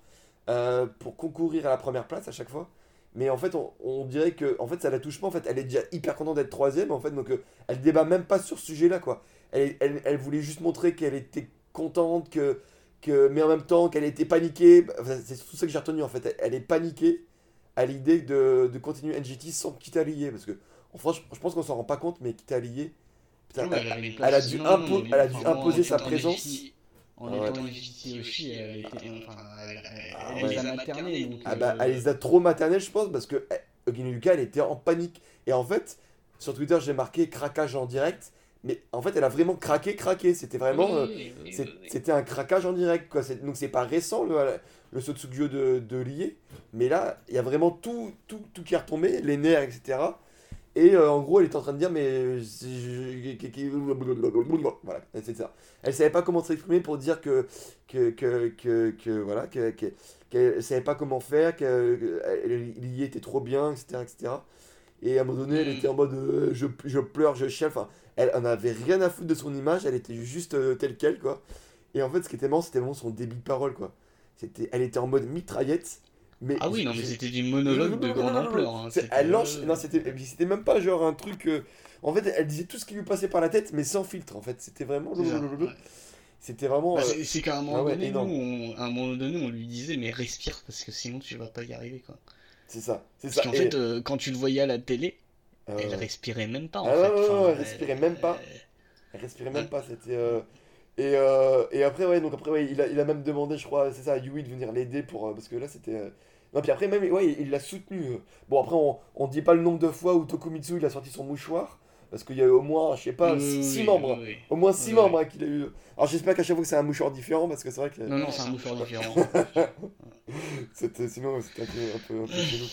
Speaker 3: euh, pour concourir à la première place à chaque fois. Mais en fait, on, on dirait que, en fait, ça la touche pas. En fait, elle est déjà hyper contente d'être troisième. En fait, donc, euh, elle débat même pas sur ce sujet-là, quoi. Elle, elle, elle voulait juste montrer qu'elle était contente, que, que, mais en même temps qu'elle était paniquée. Enfin, c'est tout ça que j'ai retenu en fait. Elle, elle est paniquée à l'idée de, de continuer NGT sans quitter Allié. Parce que, en France, je pense qu'on s'en rend pas compte, mais quitter. Putain,
Speaker 7: Ouais,
Speaker 3: elle- a dû
Speaker 7: non,
Speaker 3: impo-
Speaker 7: non, mais
Speaker 3: elle a dû
Speaker 7: vraiment,
Speaker 3: imposer sa présence.
Speaker 7: En
Speaker 3: Ah ouais.
Speaker 7: étant LGT aussi, elle, était, enfin, elle, elle-
Speaker 3: Ah
Speaker 7: elle
Speaker 3: ouais.
Speaker 7: les a maternés. Donc,
Speaker 3: Ah bah,
Speaker 7: euh,
Speaker 3: elle les a trop maternelles, je pense, parce que eh, Ogino Yuka, elle était en panique. Et en fait, sur Twitter, j'ai marqué craquage en direct. Mais en fait, elle a vraiment craqué, craqué. C'était vraiment.
Speaker 7: oui,
Speaker 3: euh,
Speaker 7: oui, oui,
Speaker 3: c'est-
Speaker 7: oui, oui.
Speaker 3: C'était un craquage en direct, quoi. C'est- Donc c'est pas récent le, le Sotsugyo de, de Lié, mais là, il y a vraiment tout, tout, tout qui est retombé, les nerfs, etc. Et euh, en gros, elle est en train de dire, mais. Voilà, c'est ça. Elle savait pas comment s'exprimer pour dire que. que, que, que, que- voilà, que, que, qu'elle savait pas comment faire, elle- Lié était trop bien, etc., etc. Et à un moment donné, elle
Speaker 7: Mm.
Speaker 3: était en mode euh, je, je pleure, je chiale. Enfin, elle en avait rien à foutre de son image, elle était juste euh, telle qu'elle, quoi. Et en fait, ce qui était marrant, c'était vraiment son débit de parole, quoi. C'était, elle était en mode mitraillette. Mais
Speaker 7: Ah oui, non, mais c'était du monologue de grande ampleur.
Speaker 3: elle lance,
Speaker 7: euh,
Speaker 3: non, c'était, même pas genre un truc. En fait, elle disait tout ce qui lui passait par la tête, mais sans filtre. En fait, c'était vraiment. C'était vraiment.
Speaker 7: Bah,
Speaker 3: euh,
Speaker 7: c'est- qu'à un moment
Speaker 3: ah
Speaker 7: donné, nous, on, à un moment donné, on lui disait, mais respire, parce que sinon tu vas pas y arriver, quoi.
Speaker 3: c'est ça, c'est
Speaker 7: Parce
Speaker 3: ça.
Speaker 7: qu'en
Speaker 3: Et,
Speaker 7: fait, euh, quand tu le voyais à la télé,
Speaker 3: euh,
Speaker 7: elle respirait même pas, en
Speaker 3: Ah
Speaker 7: fait. Enfin,
Speaker 3: elle respirait même pas. Elle respirait même pas, c'était. euh, Et, et après, ouais, donc après, ouais, il a, il a même demandé, je crois, c'est ça, à Yui de venir l'aider pour. parce que là, c'était. Non, puis après, même, ouais, il l'a soutenu. Bon, après, on, on dit pas le nombre de fois où Tokumitsu il a sorti son mouchoir. Parce qu'il y a eu au moins, je sais pas,
Speaker 7: oui,
Speaker 3: 6
Speaker 7: oui,
Speaker 3: membres.
Speaker 7: oui, oui.
Speaker 3: Au moins 6
Speaker 7: Oui,
Speaker 3: membres hein, qu'il a eu. Alors, j'espère qu'à chaque fois que c'est un mouchoir différent, parce que c'est vrai que.
Speaker 7: Non, non, c'est un mouchoir différent.
Speaker 3: C'était, sinon, c'était un peu, un peu, un peu chelou.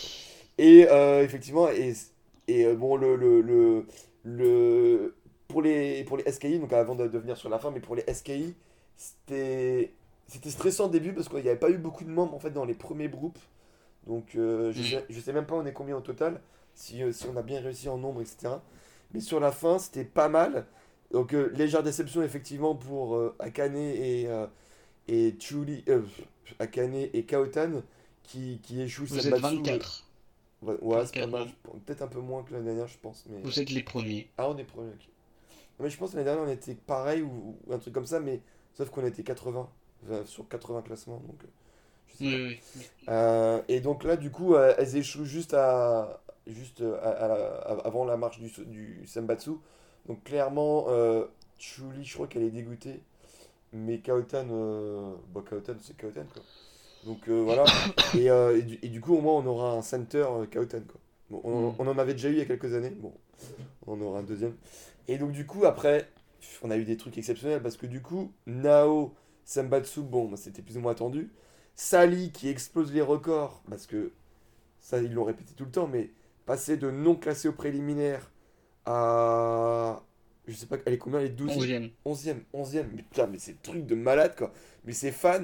Speaker 3: Et euh, effectivement, et, et euh, bon, le, le, le, le- pour les, pour les SKI, donc avant de, de venir sur la fin, mais pour les SKI, c'était c'était stressant au début parce qu'il n'y avait pas eu beaucoup de membres en fait dans les premiers groupes. Donc euh, je,
Speaker 7: Mm.
Speaker 3: sais, je sais même pas on est combien au total, si, euh, si on a bien réussi en nombre, etc. Mais sur la fin, c'était pas mal. Donc euh, légère déception effectivement pour euh, Akane et, et Chuli, Akane et Kaotan qui, qui échouent
Speaker 7: Vous êtes
Speaker 3: Senbatsu.
Speaker 7: 24.
Speaker 3: Ouais, ouais, c'est pas
Speaker 7: 24,
Speaker 3: mal. Peut-être un peu moins que l'année dernière, je pense. Mais...
Speaker 7: Vous êtes les premiers.
Speaker 3: Ah, on est premier, ok. Mais je pense que l'année dernière, on était pareil ou, ou un truc comme ça, mais sauf qu'on était 80, euh, sur 80 classements. Donc,
Speaker 7: Oui, oui.
Speaker 3: Euh, et donc là, du coup, euh, elles échouent juste, à, juste euh, à, à la- à- avant la marche du, du Senbatsu. Donc clairement, euh, Chuli, je crois qu'elle est dégoûtée. Mais Kaotan, euh, bah, Kaotan, c'est Kaotan, quoi. Donc euh, voilà. et, euh, et, du, et du coup, au moins, on aura un center euh, Kaotan, quoi. Bon, on,
Speaker 7: Mm.
Speaker 3: on en avait déjà eu il y a quelques années. Bon, on en aura un deuxième. Et donc, du coup, après, on a eu des trucs exceptionnels parce que du coup, Nao, Senbatsu, bon, bah, c'était plus ou moins attendu. Sally qui explose les records, parce que ça ils l'ont répété tout le temps, mais passer de non classé au préliminaire à. Je sais pas, elle est combien, elle est 12
Speaker 7: 11ème.
Speaker 3: 11e, 11e, mais putain, mais c'est truc de malade quoi. Mais ses fans,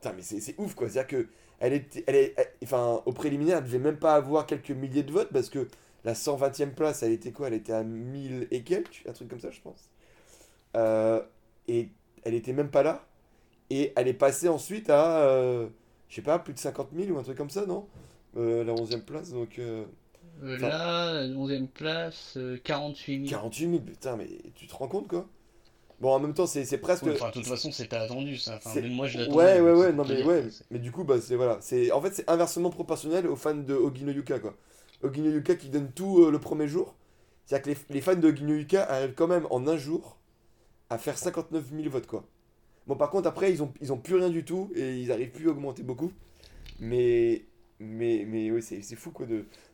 Speaker 3: putain, mais c'est ouf quoi. C'est-à-dire que, elle était, elle est, elle- enfin, au préliminaire, elle devait même pas avoir quelques milliers de votes parce que la 120e place, elle était quoi? Elle était à 1000 et quelques, un truc comme ça, je pense. Euh, et elle était même pas là. Et elle est passée ensuite à, euh, je sais pas, plus de 50 000 ou un truc comme ça, non? Euh, La 11e place, donc. euh,
Speaker 7: Euh, là, 11ème place, euh, 48 000.
Speaker 3: 48 000, putain, mais tu te rends compte quoi? Bon, en même temps, c'est presque.
Speaker 7: Oui, enfin, de toute façon, c'était attendu ça. Enfin, moi, je l'attendais.
Speaker 3: Ouais, ouais, ouais, non, mais ouais. Mais du coup, bah, c'est voilà. c'est En fait, c'est inversement proportionnel aux fans de Ogino Yuka, quoi. Ogino Yuka qui donne tout euh, le premier jour. C'est-à-dire que les, les fans de Ogino Yuka arrivent quand même en un jour à faire 59 000 votes, quoi. Bon, par contre, après, ils ont, ils ont plus rien du tout et ils arrivent plus à augmenter beaucoup. Mais, mais, mais oui, c'est fou, quoi,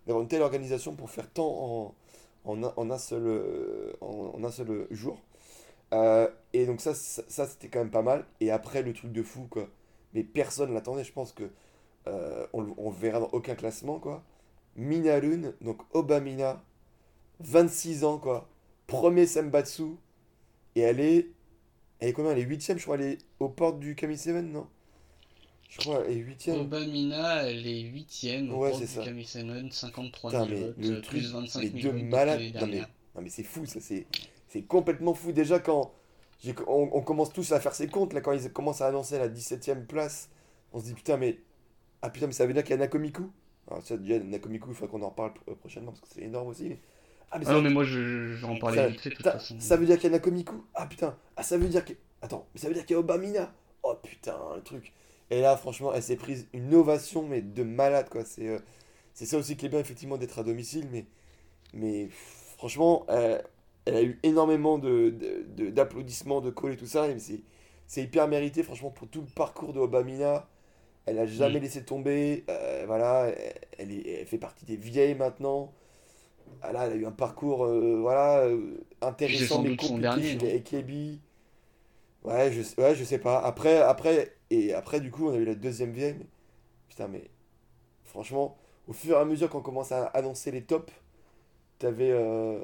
Speaker 3: d'avoir une telle organisation pour faire tant en, en, un, seul, euh, en, un seul jour. Euh, et donc ça, ça, c'était quand même pas mal. Et après, le truc de fou, quoi. Mais personne l'attendait, je pense que euh, on, le- verra dans aucun classement, quoi. Minarun, donc Obamina, 26 ans, quoi. Premier Sembatsu. Et elle est... Elle est combien? Elle est 8ème, je crois. Elle est aux portes du Kami 7, non? Je crois elle est 8ème.
Speaker 7: Obamina, elle est 8ème.
Speaker 3: Ouais,
Speaker 7: au
Speaker 3: c'est
Speaker 7: du
Speaker 3: ça.
Speaker 7: Kami Seven, 53
Speaker 3: Putain,
Speaker 7: 000
Speaker 3: mais
Speaker 7: votes,
Speaker 3: le
Speaker 7: euh,
Speaker 3: truc,
Speaker 7: plus 25
Speaker 3: les
Speaker 7: 000
Speaker 3: deux malades. Non mais, non mais c'est fou, ça, c'est, complètement fou. Déjà, quand on, on commence tous à faire ses comptes, là, quand ils commencent à annoncer la 17ème place, on se dit putain, mais. Ah putain, mais ça veut dire qu'il y a Nakomiku? Alors, ça, déjà, Nakomiku, il faudrait qu'on en reparle euh, prochainement parce que c'est énorme aussi. mais- Ah, mais
Speaker 7: Ah non, mais moi, je, je en
Speaker 3: ça,
Speaker 7: vite fait, de toute façon.
Speaker 3: ça veut dire qu'il y a Nakomiku? Ah putain, ah ça veut dire que. Attends, mais ça veut dire qu'il y a Obamina? Oh putain, le truc. Et là, franchement, elle s'est prise une ovation, mais de malade, quoi. C'est euh, c'est ça aussi qui est bien, effectivement, d'être à domicile, mais, mais franchement, euh, elle a eu énormément de, de- de- d'applaudissements, de calls et tout ça, et c'est, c'est hyper mérité, franchement, pour tout le parcours de Obamina. Elle a jamais
Speaker 7: Mm.
Speaker 3: laissé tomber, euh, voilà, elle est- elle fait partie des vieilles maintenant. Ah là, elle a eu un parcours, euh, voilà, euh, intéressant, mais compliqué les AKB. Ouais, je, sais- ouais, je sais pas. Après, après, et après, du coup, on a eu la deuxième vieille. mais- Putain, mais franchement, au fur et à mesure qu'on commence à annoncer les tops, t'avais. euh,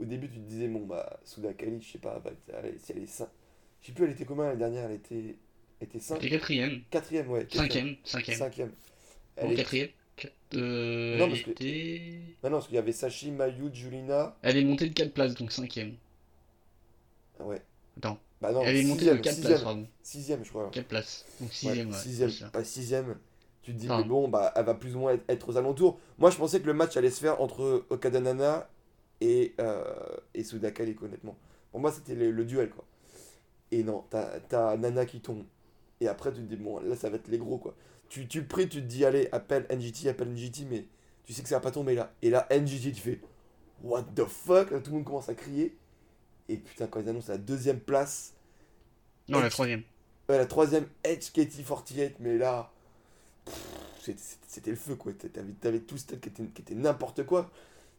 Speaker 3: au début, tu te disais, bon, bah, Souda Kali, je sais pas, bah, allez, si elle est 5. Je sais plus, elle était combien l'année dernière Elle était, elle était 5
Speaker 7: Elle quatrième,
Speaker 3: Quatrième, ouais.
Speaker 7: cinquième, cinquième.
Speaker 3: Cinquième.
Speaker 7: Bon,
Speaker 3: Elle est...
Speaker 7: quatrième. Euh,
Speaker 3: Non, parce que-
Speaker 7: était...
Speaker 3: Ah non, parce qu'il y avait Sachi, Mayu, Julina.
Speaker 7: Elle est montée de 4 places, donc cinquième.
Speaker 3: Ah ouais.
Speaker 7: Attends.
Speaker 3: Bah non,
Speaker 7: Elle est montée de 4
Speaker 3: sixième,
Speaker 7: places, pardon.
Speaker 3: sixième, je crois.
Speaker 7: 4 places. Donc
Speaker 3: Ouais,
Speaker 7: sixième, ouais.
Speaker 3: pas sixième. Tu te dis, mais bon, bah, elle va plus ou moins être, aux alentours. Moi, je pensais que le match allait se faire entre Okada Nana et, euh, et honnêtement. Pour moi, c'était le, le duel, quoi. Et non, t'as t'as Nana qui tombe. Et après, tu te dis, bon, là, ça va être les gros, quoi. Tu, tu le pries, tu te dis, allez, appelle NGT, appelle NGT, mais tu sais que ça va pas tomber là. Et là, NGT, tu fais, what the fuck? Là, tout le monde commence à crier. Et putain, quand ils annoncent la deuxième place,
Speaker 7: Non, la troisième.
Speaker 3: Ouais, la troisième, Edge KT48, mais là, c'était- le feu, quoi. T'avais t'avais tout ce qui était, qui était n'importe quoi.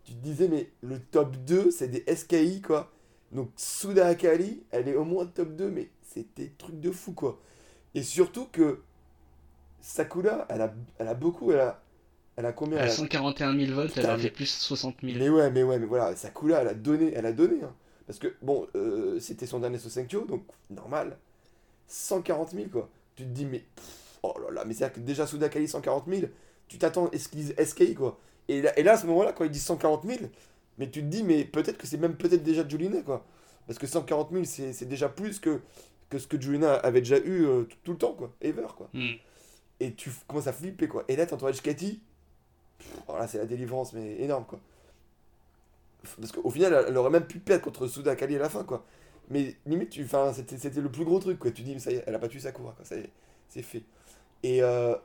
Speaker 3: Tu te disais, mais le top 2, c'est des SKI, quoi. Donc, Suda Akali, elle est au moins top 2, mais c'était truc de fou, quoi. Et surtout que Sakura, elle a, elle a beaucoup, elle a, elle a combien
Speaker 7: Elle a
Speaker 3: elle a-
Speaker 7: 141 000 votes, elle a fait plus de 60 000.
Speaker 3: Mais ouais, mais ouais, mais voilà, Sakura, elle a donné, elle a donné, hein. Parce que, bon, euh, c'était son dernier Sosenkyo, donc normal. 140 000, quoi. Tu te dis, mais. pff, oh là là, mais c'est-à-dire que déjà Souda Kali 140 000, tu t'attends à ce qu'ils disent SK, quoi. Et là, et là, à ce moment-là, quand ils disent 140 000, mais tu te dis, mais peut-être que c'est même peut-être déjà Julina, quoi. Parce que 140 000, c'est déjà plus que, que ce que Julina avait déjà eu euh, tout, tout le temps, quoi. Ever, quoi.
Speaker 7: Hmm.
Speaker 3: Et tu commences à flipper, quoi. Et là, t'entends Cathy. Oh là, c'est la délivrance, mais énorme, quoi. Parce qu'au final, elle, aurait même pu perdre contre Souda Kali à la fin, quoi. Mais limite, tu, c'était, le plus gros truc, quoi. Tu dis, mais ça y est, elle a battu Sakura, quoi. Ça y est, c'est fait. Et, euh,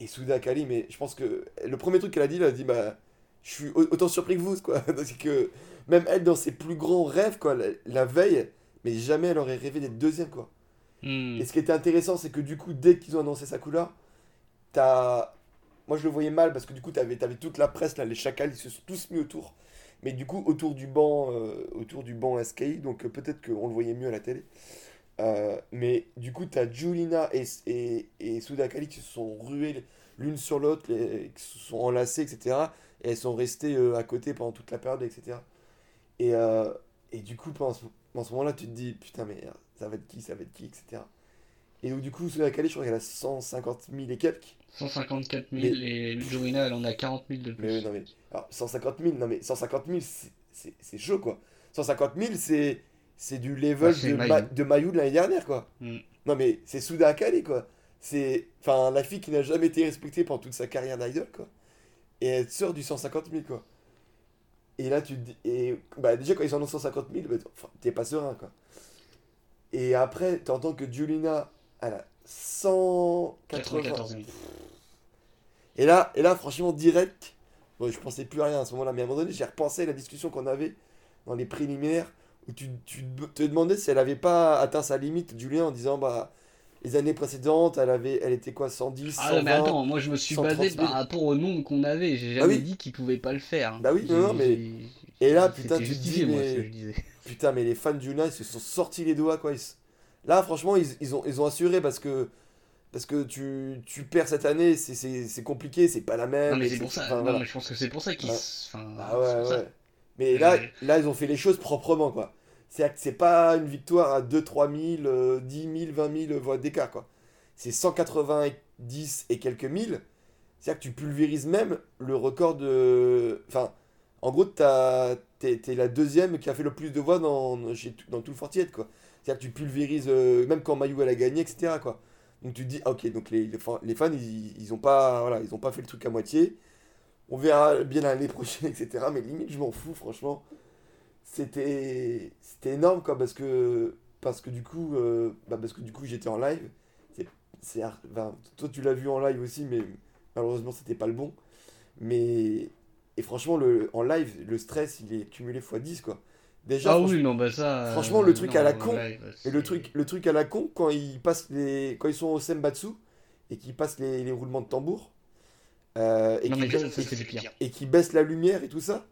Speaker 3: et Souda Kali, mais je pense que le premier truc qu'elle a dit, elle a dit, bah, je suis au- autant surpris que vous, quoi. Parce que même elle, dans ses plus grands rêves, quoi, la, la veille, mais jamais elle aurait rêvé d'être deuxième, quoi.
Speaker 7: Hmm.
Speaker 3: Et ce qui était intéressant, c'est que du coup, dès qu'ils ont annoncé Sakura, t'as. Moi, je le voyais mal parce que du coup, t'avais avais toute la presse, là, les chacals, ils se sont tous mis autour. Mais du coup, autour du banc, euh, autour du banc SKI, donc euh, peut-être qu'on le voyait mieux à la télé. Euh, mais du coup, t'as Julina et, et, et qui se sont ruées l'une sur l'autre, qui se sont enlacées, etc. Et elles sont restées à côté pendant toute la période, etc. Et, et du coup, pendant ce, ce moment-là, tu te dis, putain, mais ça va être qui, ça va être qui, etc. Et donc, du coup, Sudakali, je crois qu'elle a 150 000 et quelques.
Speaker 7: 154 000
Speaker 3: Mais-
Speaker 7: et Jorina elle en a 40 000 de plus.
Speaker 3: Mais non, mais. Alors, 150 000, non, mais 150 000, c'est- chaud, quoi. 150 000, c'est. C'est du level
Speaker 7: Bah,
Speaker 3: de,
Speaker 7: Mayu.
Speaker 3: Ma- de Mayu de l'année dernière, quoi.
Speaker 7: Mm.
Speaker 3: Non, mais c'est Souda Akali, quoi. C'est. Enfin, la fille qui n'a jamais été respectée pendant toute sa carrière d'idol, quoi. Et elle sort du 150 000, quoi. Et là, tu te dis. Et bah, déjà, quand ils en ont 150 000, bah, t'es pas serein, quoi. Et après, t'entends que Julina, elle a 180.
Speaker 7: 94 000.
Speaker 3: Et là, et là, franchement, direct, bon, je pensais plus à rien à ce moment-là, mais à un moment donné, j'ai repensé à la discussion qu'on avait dans les préliminaires, où tu, tu te demandais si elle avait pas atteint sa limite, Julien, en disant, bah, les années précédentes, elle avait, elle était quoi, 110,
Speaker 7: Ah
Speaker 3: 120
Speaker 7: mais attends, moi je me suis
Speaker 3: 130
Speaker 7: basé
Speaker 3: 000.
Speaker 7: par rapport au nombre qu'on avait. J'ai
Speaker 3: Bah
Speaker 7: jamais
Speaker 3: oui.
Speaker 7: dit qu'ils pouvaient pas le faire.
Speaker 3: Bah oui, non, mais- Et là, putain, tu te dis,
Speaker 7: moi,
Speaker 3: mais-
Speaker 7: ce que je disais.
Speaker 3: Putain, mais les fans Julien, ils se sont sortis les doigts, quoi. Ils Là, franchement, ils, ils ont, ils ont assuré parce que, parce que tu, tu perds cette année, c'est- compliqué, c'est pas la même.
Speaker 7: Non mais c'est pour ça.
Speaker 3: enfin,
Speaker 7: non,
Speaker 3: voilà.
Speaker 7: mais je pense que c'est pour ça qu'ils. Enfin,
Speaker 3: Ah ouais,
Speaker 7: ça.
Speaker 3: ouais. Mais là,
Speaker 7: Mais-
Speaker 3: là, ils ont fait les choses proprement, quoi. C'est-à-dire que c'est pas une victoire à 2, 3 000, euh, 10 000, 20 000 voix d'écart, quoi. C'est 190 et quelques mille. C'est-à-dire que tu pulvérises même le record de... Enfin, en gros, t'es la deuxième qui a fait le plus de voix dans, dans tout le Fortiette, quoi. C'est-à-dire que tu pulvérises, euh, même quand Mayu elle a gagné, etc., quoi. Donc tu te dis, ah, ok, donc les, les fans, ils, ils ont pas, voilà, ils ont pas fait le truc à moitié. On verra bien l'année prochaine, etc. Mais limite, je m'en fous, franchement. C'était c'était énorme, quoi, parce que, parce que du coup, euh, bah, parce que du coup, j'étais en live. C'est, toi, tu l'as vu en live aussi, mais malheureusement, c'était pas le bon. Mais, et franchement, le, en live, le stress, il est cumulé x 10, quoi. Déjà,
Speaker 7: Ah
Speaker 3: franchement,
Speaker 7: oui, non, bah ça.
Speaker 3: franchement,
Speaker 7: euh,
Speaker 3: le truc
Speaker 7: non,
Speaker 3: à la con,
Speaker 7: live,
Speaker 3: et le
Speaker 7: c'est-
Speaker 3: truc, le truc à la con, quand ils passent les, quand ils sont au Sembatsu, et qu'ils passent les, les roulements de tambour, euh, et
Speaker 7: le
Speaker 3: qu'ils baissent la lumière et tout ça,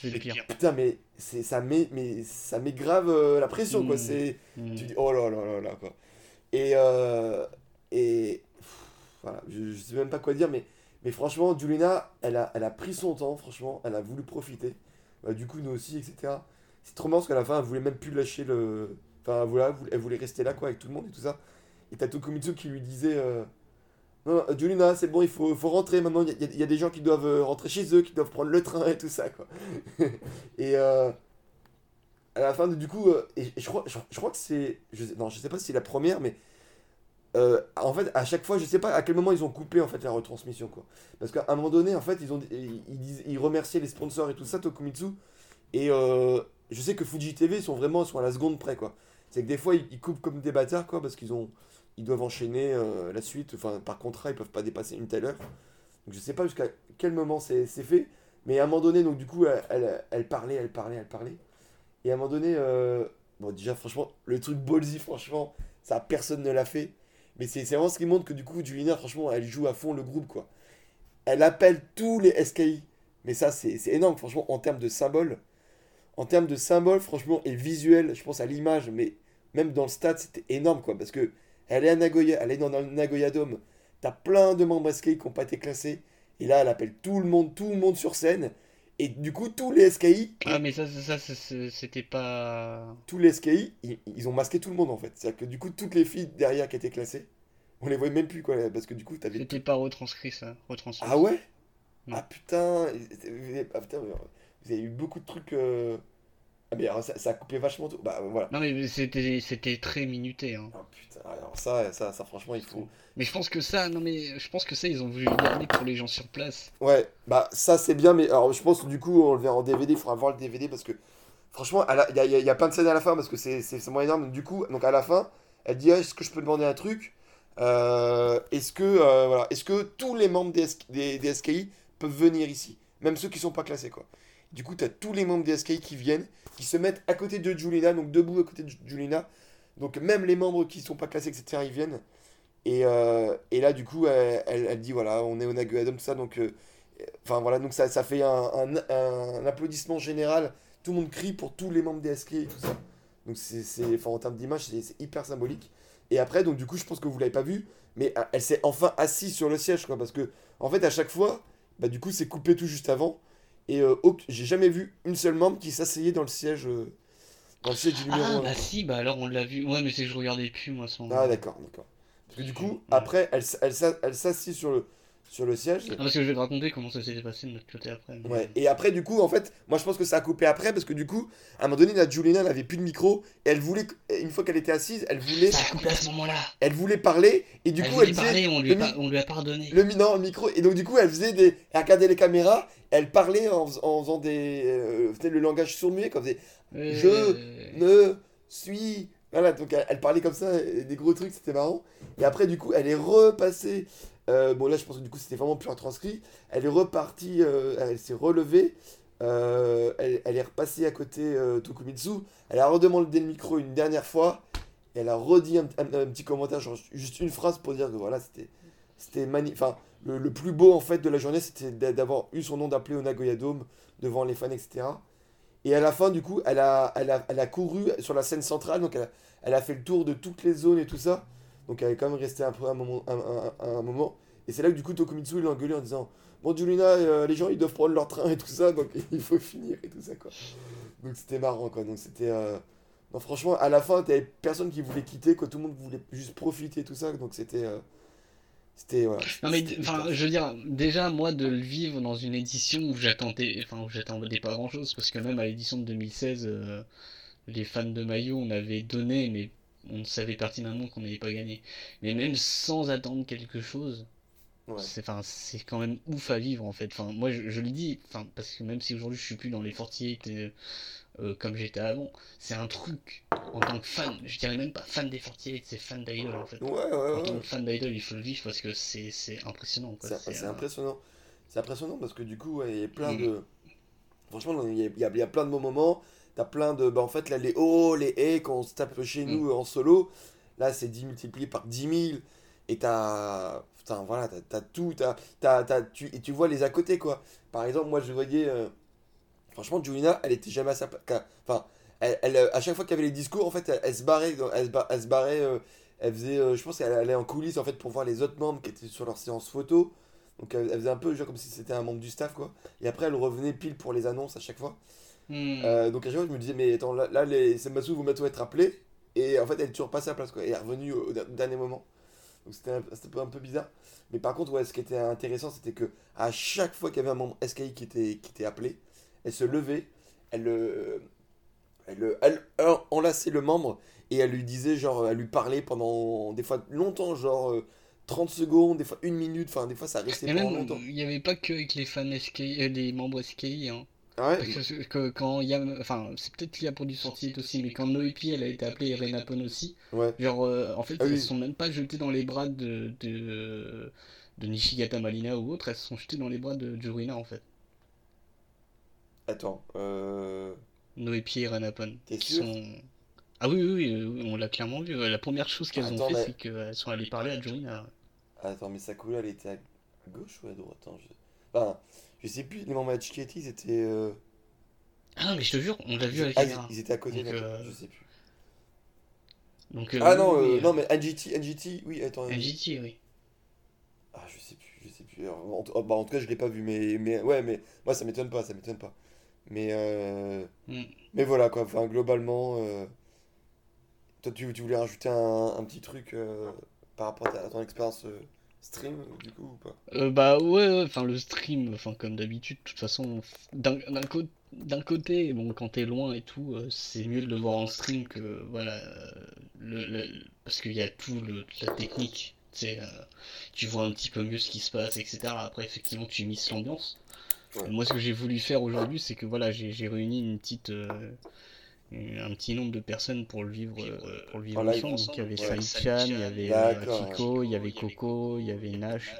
Speaker 7: C'est le pire.
Speaker 3: Putain, mais c'est ça met mais ça met grave euh, la pression quoi.
Speaker 7: Mm.
Speaker 3: C'est
Speaker 7: Mm.
Speaker 3: tu dis oh là là là là quoi. Et euh, et pff, voilà, je, je sais même pas quoi dire mais mais franchement Julina, elle a elle a pris son temps franchement, elle a voulu profiter. Bah, du coup nous aussi etc. C'est trop marrant parce qu'à la fin elle voulait même plus lâcher le enfin voilà, elle voulait, elle voulait rester là quoi avec tout le monde et tout ça. Et t'as Tokumitsu qui lui disait euh, non, Julina, c'est bon, il faut, rentrer maintenant. Il y, a- des gens qui doivent euh, rentrer chez eux, qui doivent prendre le train et tout ça, quoi. et euh, à la fin, du coup, euh, je, crois, je, crois que c'est. Je, non, je sais pas si c'est la première, mais. en fait, à chaque fois, je sais pas à quel moment ils ont coupé en fait la retransmission, quoi. Parce qu'à un moment donné, en fait, ils, ont, ils, ils, remerciaient les sponsors et tout ça, Tokumitsu. Et je sais que Fuji TV sont vraiment sont à la seconde près, quoi. C'est que des fois, ils, ils coupent comme des bâtards, quoi, parce qu'ils ont ils doivent enchaîner euh, la suite. Enfin, par contrat, ils peuvent pas dépasser une telle heure. Donc, je sais pas jusqu'à quel moment c'est fait. Mais à un moment donné, donc du coup, elle, elle, parlait, elle parlait, elle parlait. Et à un moment donné, euh, bon, déjà, franchement, le truc ballsy, franchement, ça, personne ne l'a fait. Mais c'est vraiment ce qui montre que du coup, Julina, franchement, elle joue à fond le groupe, quoi. Elle appelle tous les SKI. Mais ça, c'est énorme, franchement, en termes de symboles. En termes de symboles, franchement, et visuel, je pense à l'image, mais même dans le stade, c'était énorme, quoi. Parce que elle est à Nagoya, elle est dans le Nagoya Dome. T'as plein de membres SKI qui n'ont pas été classés. Et là, elle appelle tout le monde, tout le monde sur scène. Et du coup, tous les SKI,
Speaker 7: Ah, mais ça, ça, ça, c'était pas.
Speaker 3: tous les SKI, ils, ils ont masqué tout le monde en fait. C'est-à-dire que du coup, toutes les filles derrière qui étaient classées, on les voyait même plus quoi, parce que du coup, t'avais.
Speaker 7: C'était pas retranscrit ça. Retranscrit.
Speaker 3: Ah ouais?
Speaker 7: Non.
Speaker 3: Ah putain, vous avez, ah, putain, vous avez eu beaucoup de trucs. euh, mais alors, ça, ça a coupé vachement tout. Bah voilà.
Speaker 7: Non, mais c'était c'était très minuté. Hein.
Speaker 3: Ah putain, alors ça, ça, ça franchement, il faut.
Speaker 7: Mais je pense que ça, non, mais je pense que ça, ils ont voulu le garder pour les gens sur place.
Speaker 3: Ouais, bah ça c'est bien, mais alors je pense que du coup on le verra en DVD, il faudra voir le DVD parce que franchement, la- il y y a- il y a plein de scènes à la fin parce que c'est c'est vraiment énorme. Du coup, donc à la fin, elle dit Ah, est-ce que je peux demander un truc? Euh, Est-ce que euh, voilà, est-ce que tous les membres des, des, des SKI peuvent venir ici, même ceux qui sont pas classés quoi. Du coup, tu as tous les membres des SKI qui viennent, qui se mettent à côté de Julina, donc debout à côté de Julina. Donc même les membres qui sont pas classés, etc., ils viennent. Et, euh, et là, du coup, elle, elle- dit voilà, on est au Naguadom, tout ça, donc. euh, Enfin voilà, donc ça, ça fait un, applaudissement général. Tout le monde crie pour tous les membres des SK et tout ça. Donc c'est, en termes d'image, c'est, hyper symbolique. Et après, donc du coup, je pense que vous l'avez pas vu, mais euh, elle s'est enfin assise sur le siège, quoi. Parce que, en fait, à chaque fois, bah du coup, c'est coupé tout juste avant. Et euh, j'ai jamais vu une seule membre qui s'asseyait dans le siège, euh, dans le siège du numéro
Speaker 7: Ah,
Speaker 3: 1.
Speaker 7: bah si, bah alors on l'a vu. Ouais, mais c'est que je regardais plus, moi, son.
Speaker 3: Ah d'accord, d'accord. Parce que du coup,
Speaker 7: Ouais.
Speaker 3: après, elle, elle, elle s'assit sur le, sur le siège.
Speaker 7: Ah, parce que je vais te raconter comment ça s'était passé de notre côté après. mais-
Speaker 3: Ouais. Et après, du coup, en fait, moi je pense que ça a coupé après parce que du coup, à un moment donné, la Julina n'avait plus de micro et elle voulait, une fois qu'elle était assise, elle voulait,
Speaker 7: Ça a coupé à ce moment-là.
Speaker 3: elle voulait parler et du
Speaker 7: elle
Speaker 3: coup, elle
Speaker 7: parler, on lui,
Speaker 3: mi-
Speaker 7: on lui a pardonné.
Speaker 3: le, non, le micro et donc du coup, elle faisait des, elle regardait les caméras, elle parlait en, en faisant des, euh, le langage sourd-muet, comme faisait
Speaker 7: Euh,
Speaker 3: je ne suis, voilà, donc elle, elle parlait comme ça, des gros trucs, c'était marrant. Et après, du coup, elle est repassée. Euh, bon, là, je pense que du coup, c'était vraiment plus un transcrit. Elle est repartie, euh, elle s'est relevée. euh, elle, elle est repassée à côté Tokumitsu. Elle a redemandé le micro une dernière fois. Et elle a redit un, petit commentaire, genre juste une phrase pour dire que voilà, c'était c'était magnifique. Enfin, le, le plus beau en fait de la journée, c'était d'a- d'avoir eu son nom d'appelé au Nagoya Dome devant les fans, etc. Et à la fin, du coup, elle a, elle a, elle a couru sur la scène centrale, donc elle elle a fait le tour de toutes les zones et tout ça. Donc elle est quand même restée un peu un moment. Un, un- moment. Et c'est là que du coup, Tokumitsu il l'a engueulé en disant Bon, Julina, euh, les gens ils doivent prendre leur train et tout ça, donc il faut finir et tout ça, quoi. Donc c'était marrant, quoi. Donc c'était. euh, Non, franchement, à la fin, t'avais personne qui voulait quitter, quoi. Tout le monde voulait juste profiter et tout ça, donc c'était. euh, C'était.
Speaker 7: Non mais enfin je veux dire déjà moi de le vivre dans une édition où j'attendais enfin où j'attendais pas grand chose parce que même à l'édition de 2016 euh, les fans de Maillot on avait donné mais on savait pertinemment qu'on n'avait pas gagné mais même sans attendre quelque chose
Speaker 3: Ouais.
Speaker 7: c'est enfin c'est quand même ouf à vivre en fait enfin moi je, je le dis enfin parce que même si aujourd'hui je suis plus dans les 48 et, euh, comme j'étais avant c'est un truc en tant que fan je dirais même pas fan des 48 c'est fan d'Idol en fait
Speaker 3: Ouais, ouais,
Speaker 7: en tant que fan d'Idol, il faut le vivre parce que c'est c'est impressionnant. quoi.
Speaker 3: C'est c'est
Speaker 7: euh,
Speaker 3: impressionnant. C'est impressionnant parce que du coup, il y a plein
Speaker 7: Mm.
Speaker 3: de. Franchement, il y a, il y a- plein de beaux moments. T'as plein de. Bah, en fait, là, les hauts, les haies, quand on se tape chez nous
Speaker 7: Mm.
Speaker 3: en solo, là, c'est 10 multiplié par 10 000. Et t'as. Putain, voilà, t'as t'as tout. T'as, t'as, t'as- tu, et tu vois les à côté, quoi. Par exemple, moi, je voyais. euh, Franchement, Julina, elle était jamais à sa place. Enfin, elle, elle, euh, à chaque fois qu'il y avait les discours, en fait, elle, elle se barrait. Elle se, ba- elle se barrait. euh, elle faisait. euh, je pense qu'elle allait en coulisses, en fait, pour voir les autres membres qui étaient sur leur séance photo. Donc elle, elle faisait un peu genre comme si c'était un membre du staff quoi. Et après elle revenait pile pour les annonces à chaque fois.
Speaker 7: Hmm.
Speaker 3: Euh, donc à chaque fois je me disais mais attends là, là les Senbatsu vont bientôt être appelés. Et en fait elle est toujours passée à la place quoi. Et elle est revenue au, au dernier moment. Donc c'était un, c'était un peu bizarre. Mais par contre ouais ce qui était intéressant c'était que à chaque fois qu'il y avait un membre SKI qui était, qui était appelé, elle se levait, elle, euh, elle, euh, elle, enlaçait le membre et elle lui disait genre elle lui parlait pendant des fois longtemps genre euh, 30 secondes, des fois une minute, enfin des fois ça restait pendant longtemps.
Speaker 7: il n'y avait pas que avec les fans SKI, euh, les membres SKI. Hein.
Speaker 3: Ah ouais
Speaker 7: Parce que, que quand il y a. Enfin, c'est peut-être lié à Produit Sortie aussi, mais quand Noépi elle a été appelée Irena Pon aussi,
Speaker 3: Ouais.
Speaker 7: genre euh, en fait
Speaker 3: Ah oui.
Speaker 7: elles se sont même pas jetées dans les bras de, de, de Nishigata Malina ou autre, elles sont jetées dans les bras de Jurina en fait.
Speaker 3: Attends, euh...
Speaker 7: Noépi et Irena Pon. Qui sont... Ah oui, oui, oui, oui, on l'a clairement vu. La première chose qu'elles ont fait,
Speaker 3: mais-
Speaker 7: c'est qu'elles sont allées parler à Jurina.
Speaker 3: Attends, mais Sakura, elle était à gauche ou à droite Attends, je... Enfin, je sais plus, les membres de Chikati, ils étaient... euh,
Speaker 7: Ah non, mais je te jure, on l'a vu la
Speaker 3: Ah,
Speaker 7: caméra.
Speaker 3: ils, ils étaient à côté,
Speaker 7: Donc,
Speaker 3: d'accord,
Speaker 7: euh,
Speaker 3: je sais plus.
Speaker 7: Donc, euh,
Speaker 3: Ah
Speaker 7: oui,
Speaker 3: non,
Speaker 7: oui,
Speaker 3: euh,
Speaker 7: euh,
Speaker 3: non, mais NGT, NGT, oui, attends.
Speaker 7: NGT, oui.
Speaker 3: Ah, je sais plus, je sais plus. Puis, euh, en, tout- bah, en tout cas, je l'ai pas vu, mais, mais ouais, mais moi, ça m'étonne pas, ça m'étonne pas. Mais, euh,
Speaker 7: Mm.
Speaker 3: mais voilà, quoi. Enfin, globalement, euh, toi, tu, tu voulais rajouter un, un petit truc euh, par rapport à, ta- à ton expérience euh, stream, du coup, ou pas?
Speaker 7: Euh, bah ouais, ouais, enfin le stream, enfin comme d'habitude, de toute façon, d'un d'un cô- d'un côté, bon, quand t'es loin et tout, euh, c'est mieux de le voir en stream que, voilà, euh, le, le- parce qu'il y a tout le, la technique, euh, tu vois un petit peu mieux ce qui se passe, etc. Après, effectivement, tu mises l'ambiance.
Speaker 3: Ouais.
Speaker 7: Moi, ce que j'ai voulu faire aujourd'hui, c'est que, voilà, j'ai réuni une petite, un petit nombre de personnes pour le vivre, euh, pour le vivre ensemble. Donc, il y avait
Speaker 3: Ouais.
Speaker 7: Il y avait euh, Akiko, il y avait Coco, il y avait Nash,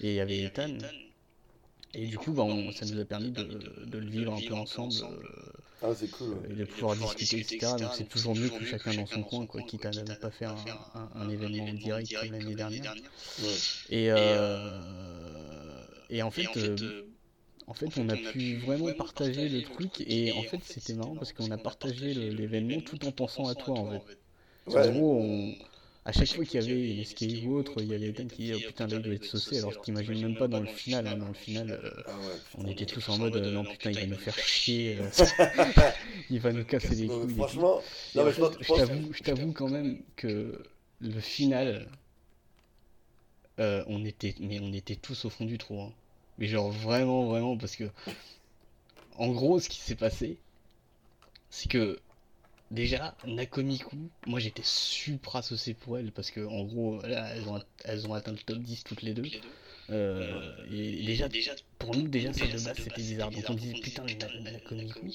Speaker 7: et il y avait Ethan. Et du coup, bah, on- ça nous a permis de, de le vivre un peu ensemble euh,
Speaker 3: Ah, c'est cool. ouais.
Speaker 7: et de pouvoir discuter, etc. Donc c'est toujours mieux que chacun dans son coin, quoi, quitte à ne pas faire un, un- un événement en direct comme l'année dernière.
Speaker 3: Ouais.
Speaker 7: Et, euh, et en fait, euh, en fait, on a pu vraiment partager le truc. Et en fait, c'était marrant parce qu'on a partagé l'événement tout en pensant à toi, en fait.
Speaker 3: Ouais.
Speaker 7: gros, on- à chaque fois qu'il y avait une escape ou autre, il y avait Ethan qui disait Oh putain, là il doit être saucé. Alors je t'imagine même pas dans le final. hein. Dans le final, euh,
Speaker 3: Ah ouais,
Speaker 7: on était tous en mode euh, Non, putain, il va nous faire chier. euh, il va nous casser les couilles.
Speaker 3: franchement, non,
Speaker 7: en
Speaker 3: mais je
Speaker 7: t'avoue, je t'avoue quand même que le final, euh, on était, mais on était tous au fond du trou. hein. Mais genre vraiment, vraiment, parce que, en gros, ce qui s'est passé, c'est que déjà Nakomiku, moi j'étais supra saucé pour elle parce que en gros, là, elles ont, elles ont atteint le top 10 toutes les deux. Euh, et déjà, déjà, pour nous, déjà, ça de base, c'était bizarre. Donc on disait putain, Nakomiku.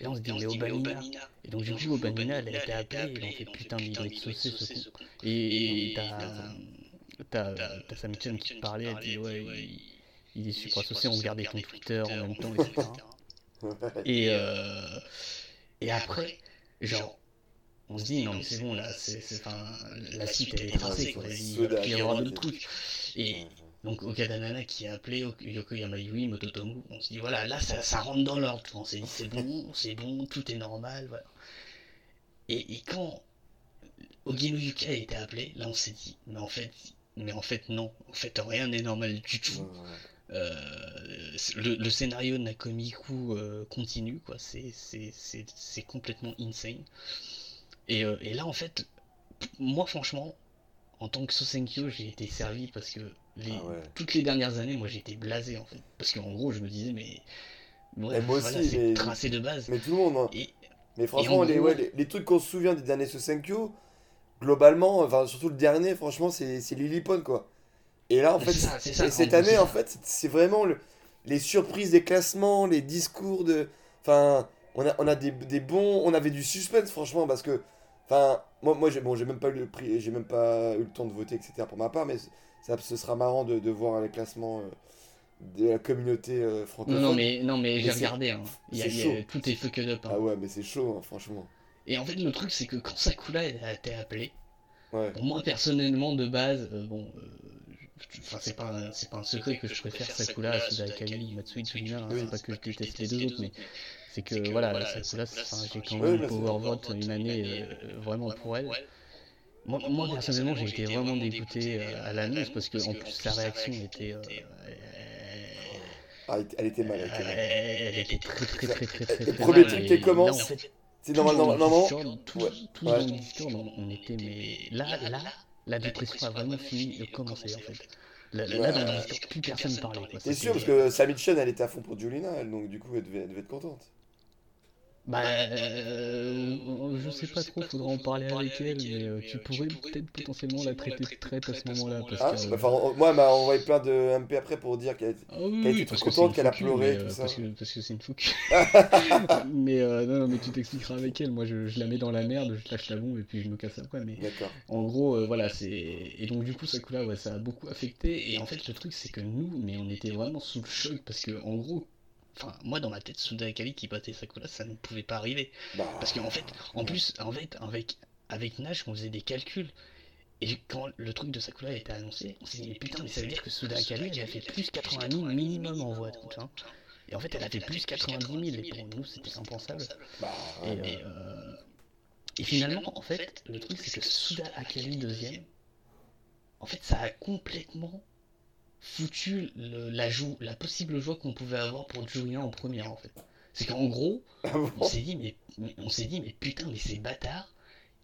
Speaker 7: Et là, on se dit, mais Obanina. Et donc, du coup, Obanina, elle a été appelée, et on fait putain, mais il doit être saucé ce con. Et t'as. T'as Samichan qui te parlait, elle dit, ouais, il, est super saucé, on regardait ton Twitter en même temps, etc. Et, euh, et après, genre, on se dit, non, mais c'est bon, là, c'est, la suite, elle est tracée, quoi. Il va y avoir d'autres trucs. Et donc, Okadanana qui a appelé Ok- Yokoyama Yui, Mototomu, on se dit, voilà, là, ça, ça rentre dans l'ordre. On s'est dit, c'est bon, c'est bon, tout est normal, voilà. Et, et quand Ogino Yuki a été appelé, là, on s'est dit, mais en fait, mais en fait, non, en fait, rien n'est normal du tout. Euh, le, le scénario de Nakomiku euh, continue, quoi. C'est, complètement insane. Et, euh, et là, en fait, moi, franchement, en tant que Sosenkyo, j'ai été servi parce que les,
Speaker 3: Ah ouais.
Speaker 7: toutes les dernières années, moi, j'étais blasé, en fait. Parce qu'en gros, je me disais, mais. Ouais,
Speaker 3: moi
Speaker 7: voilà,
Speaker 3: aussi,
Speaker 7: c'est
Speaker 3: mais-
Speaker 7: tracé de base.
Speaker 3: Mais tout le monde, hein.
Speaker 7: Et,
Speaker 3: Mais franchement,
Speaker 7: en
Speaker 3: les,
Speaker 7: gros-
Speaker 3: ouais, les, les trucs qu'on se souvient des derniers Sosenkyo, globalement, enfin, surtout le dernier, franchement, c'est Lilliput, quoi. Et là, en fait,
Speaker 7: ça, c'est ça,
Speaker 3: et cette année,
Speaker 7: c'est
Speaker 3: en fait, c'est- vraiment le- les surprises des classements, les discours de. Enfin, on a, on a des, des bons. On avait du suspense, franchement, parce que. Enfin, moi, moi j'ai bon, même pas eu le prix, même pas eu le temps de voter, etc. pour ma part, mais ça, ce sera marrant de, de voir les classements euh, de la communauté euh,
Speaker 7: non,
Speaker 3: francophone.
Speaker 7: non, mais, non, mais,
Speaker 3: Mais
Speaker 7: j'ai regardé, hein. Y a- y a- tout est fucked up. hein.
Speaker 3: Ah ouais, mais c'est chaud, hein, franchement.
Speaker 7: Et en fait, le truc, c'est que quand Sakura elle a été appelée,
Speaker 3: Ouais.
Speaker 7: Bon, moi personnellement de base, euh, bon, euh, enfin c'est pas un- c'est pas un secret que je préfère Sakura à Suda Akali, Matsui Tsuhina, hein,
Speaker 3: Oui.
Speaker 7: c'est pas que je déteste les deux autres, mais c'est que voilà, Sakura, c'est- enfin, j'ai quand même
Speaker 3: bien sûr.
Speaker 7: power vote une année euh, vraiment pour elle. Moi, moi personnellement j'ai été vraiment dégoûté euh, à l'annonce parce que en plus la réaction était, euh,
Speaker 3: Ah, elle- était mal. Elle était
Speaker 7: elle,
Speaker 3: mal.
Speaker 7: elle était très très très très très
Speaker 3: Le
Speaker 7: très
Speaker 3: premier truc qui commence, C'est normalement. Ouais.
Speaker 7: tous
Speaker 3: Ouais.
Speaker 7: dans le Discord, on, on était, mais là, là, la dépression a vraiment fini de commencer en fait. Là, là, dans plus personne parlait. quoi.
Speaker 3: C'est sûr, parce que Sami Chen, elle était à fond pour Julina, elle, donc du coup, elle devait, elle devait être contente.
Speaker 7: Bah, euh, je sais pas trop, faudra en parler avec elle, mais euh, tu pourrais peut-être potentiellement la traiter de traite à ce moment-là. Parce
Speaker 3: Ah,
Speaker 7: que,
Speaker 3: bah, enfin, moi, elle m'a envoyé plein de MP après pour dire qu'elle
Speaker 7: Ah oui,
Speaker 3: était
Speaker 7: parce
Speaker 3: trop
Speaker 7: que
Speaker 3: contente,
Speaker 7: c'est
Speaker 3: qu'elle a pleuré,
Speaker 7: mais,
Speaker 3: tout
Speaker 7: euh,
Speaker 3: ça.
Speaker 7: Parce que c'est une fouque. mais euh, non, non, mais tu t'expliqueras avec elle. Moi, je, je la mets dans la merde, je lâche la bombe et puis je me casse après. Mais
Speaker 3: D'accord.
Speaker 7: en gros, euh, voilà, c'est. Et donc, du coup, Sakura, ouais, ça a beaucoup affecté. Et en fait, le truc, c'est que nous, mais on était vraiment sous le choc parce que, en gros, enfin, moi, dans ma tête, Suda Akali qui battait Sakura, ça ne pouvait pas arriver.
Speaker 3: Bah,
Speaker 7: Parce qu'en fait, en plus, en fait, avec, avec Nash, on faisait des calculs. Et quand le truc de Sakura a été annoncé, on s'est dit, mais putain, mais ça veut dire que Suda Akali, elle a fait plus 80 000 minimum en voix. Hein. Et en fait, elle a fait plus 90 000. Et pour nous, c'était impensable.
Speaker 3: bah,
Speaker 7: Et,
Speaker 3: ouais.
Speaker 7: euh, et finalement, en fait, le truc, c'est que Suda Akali deuxième, en fait, ça a complètement foutu le- la, joue, la possible joie qu'on pouvait avoir pour Julien en première en fait. C'est qu'en gros,
Speaker 3: Ah
Speaker 7: on s'est dit, mais, mais- on s'est dit, mais putain, mais ces bâtards,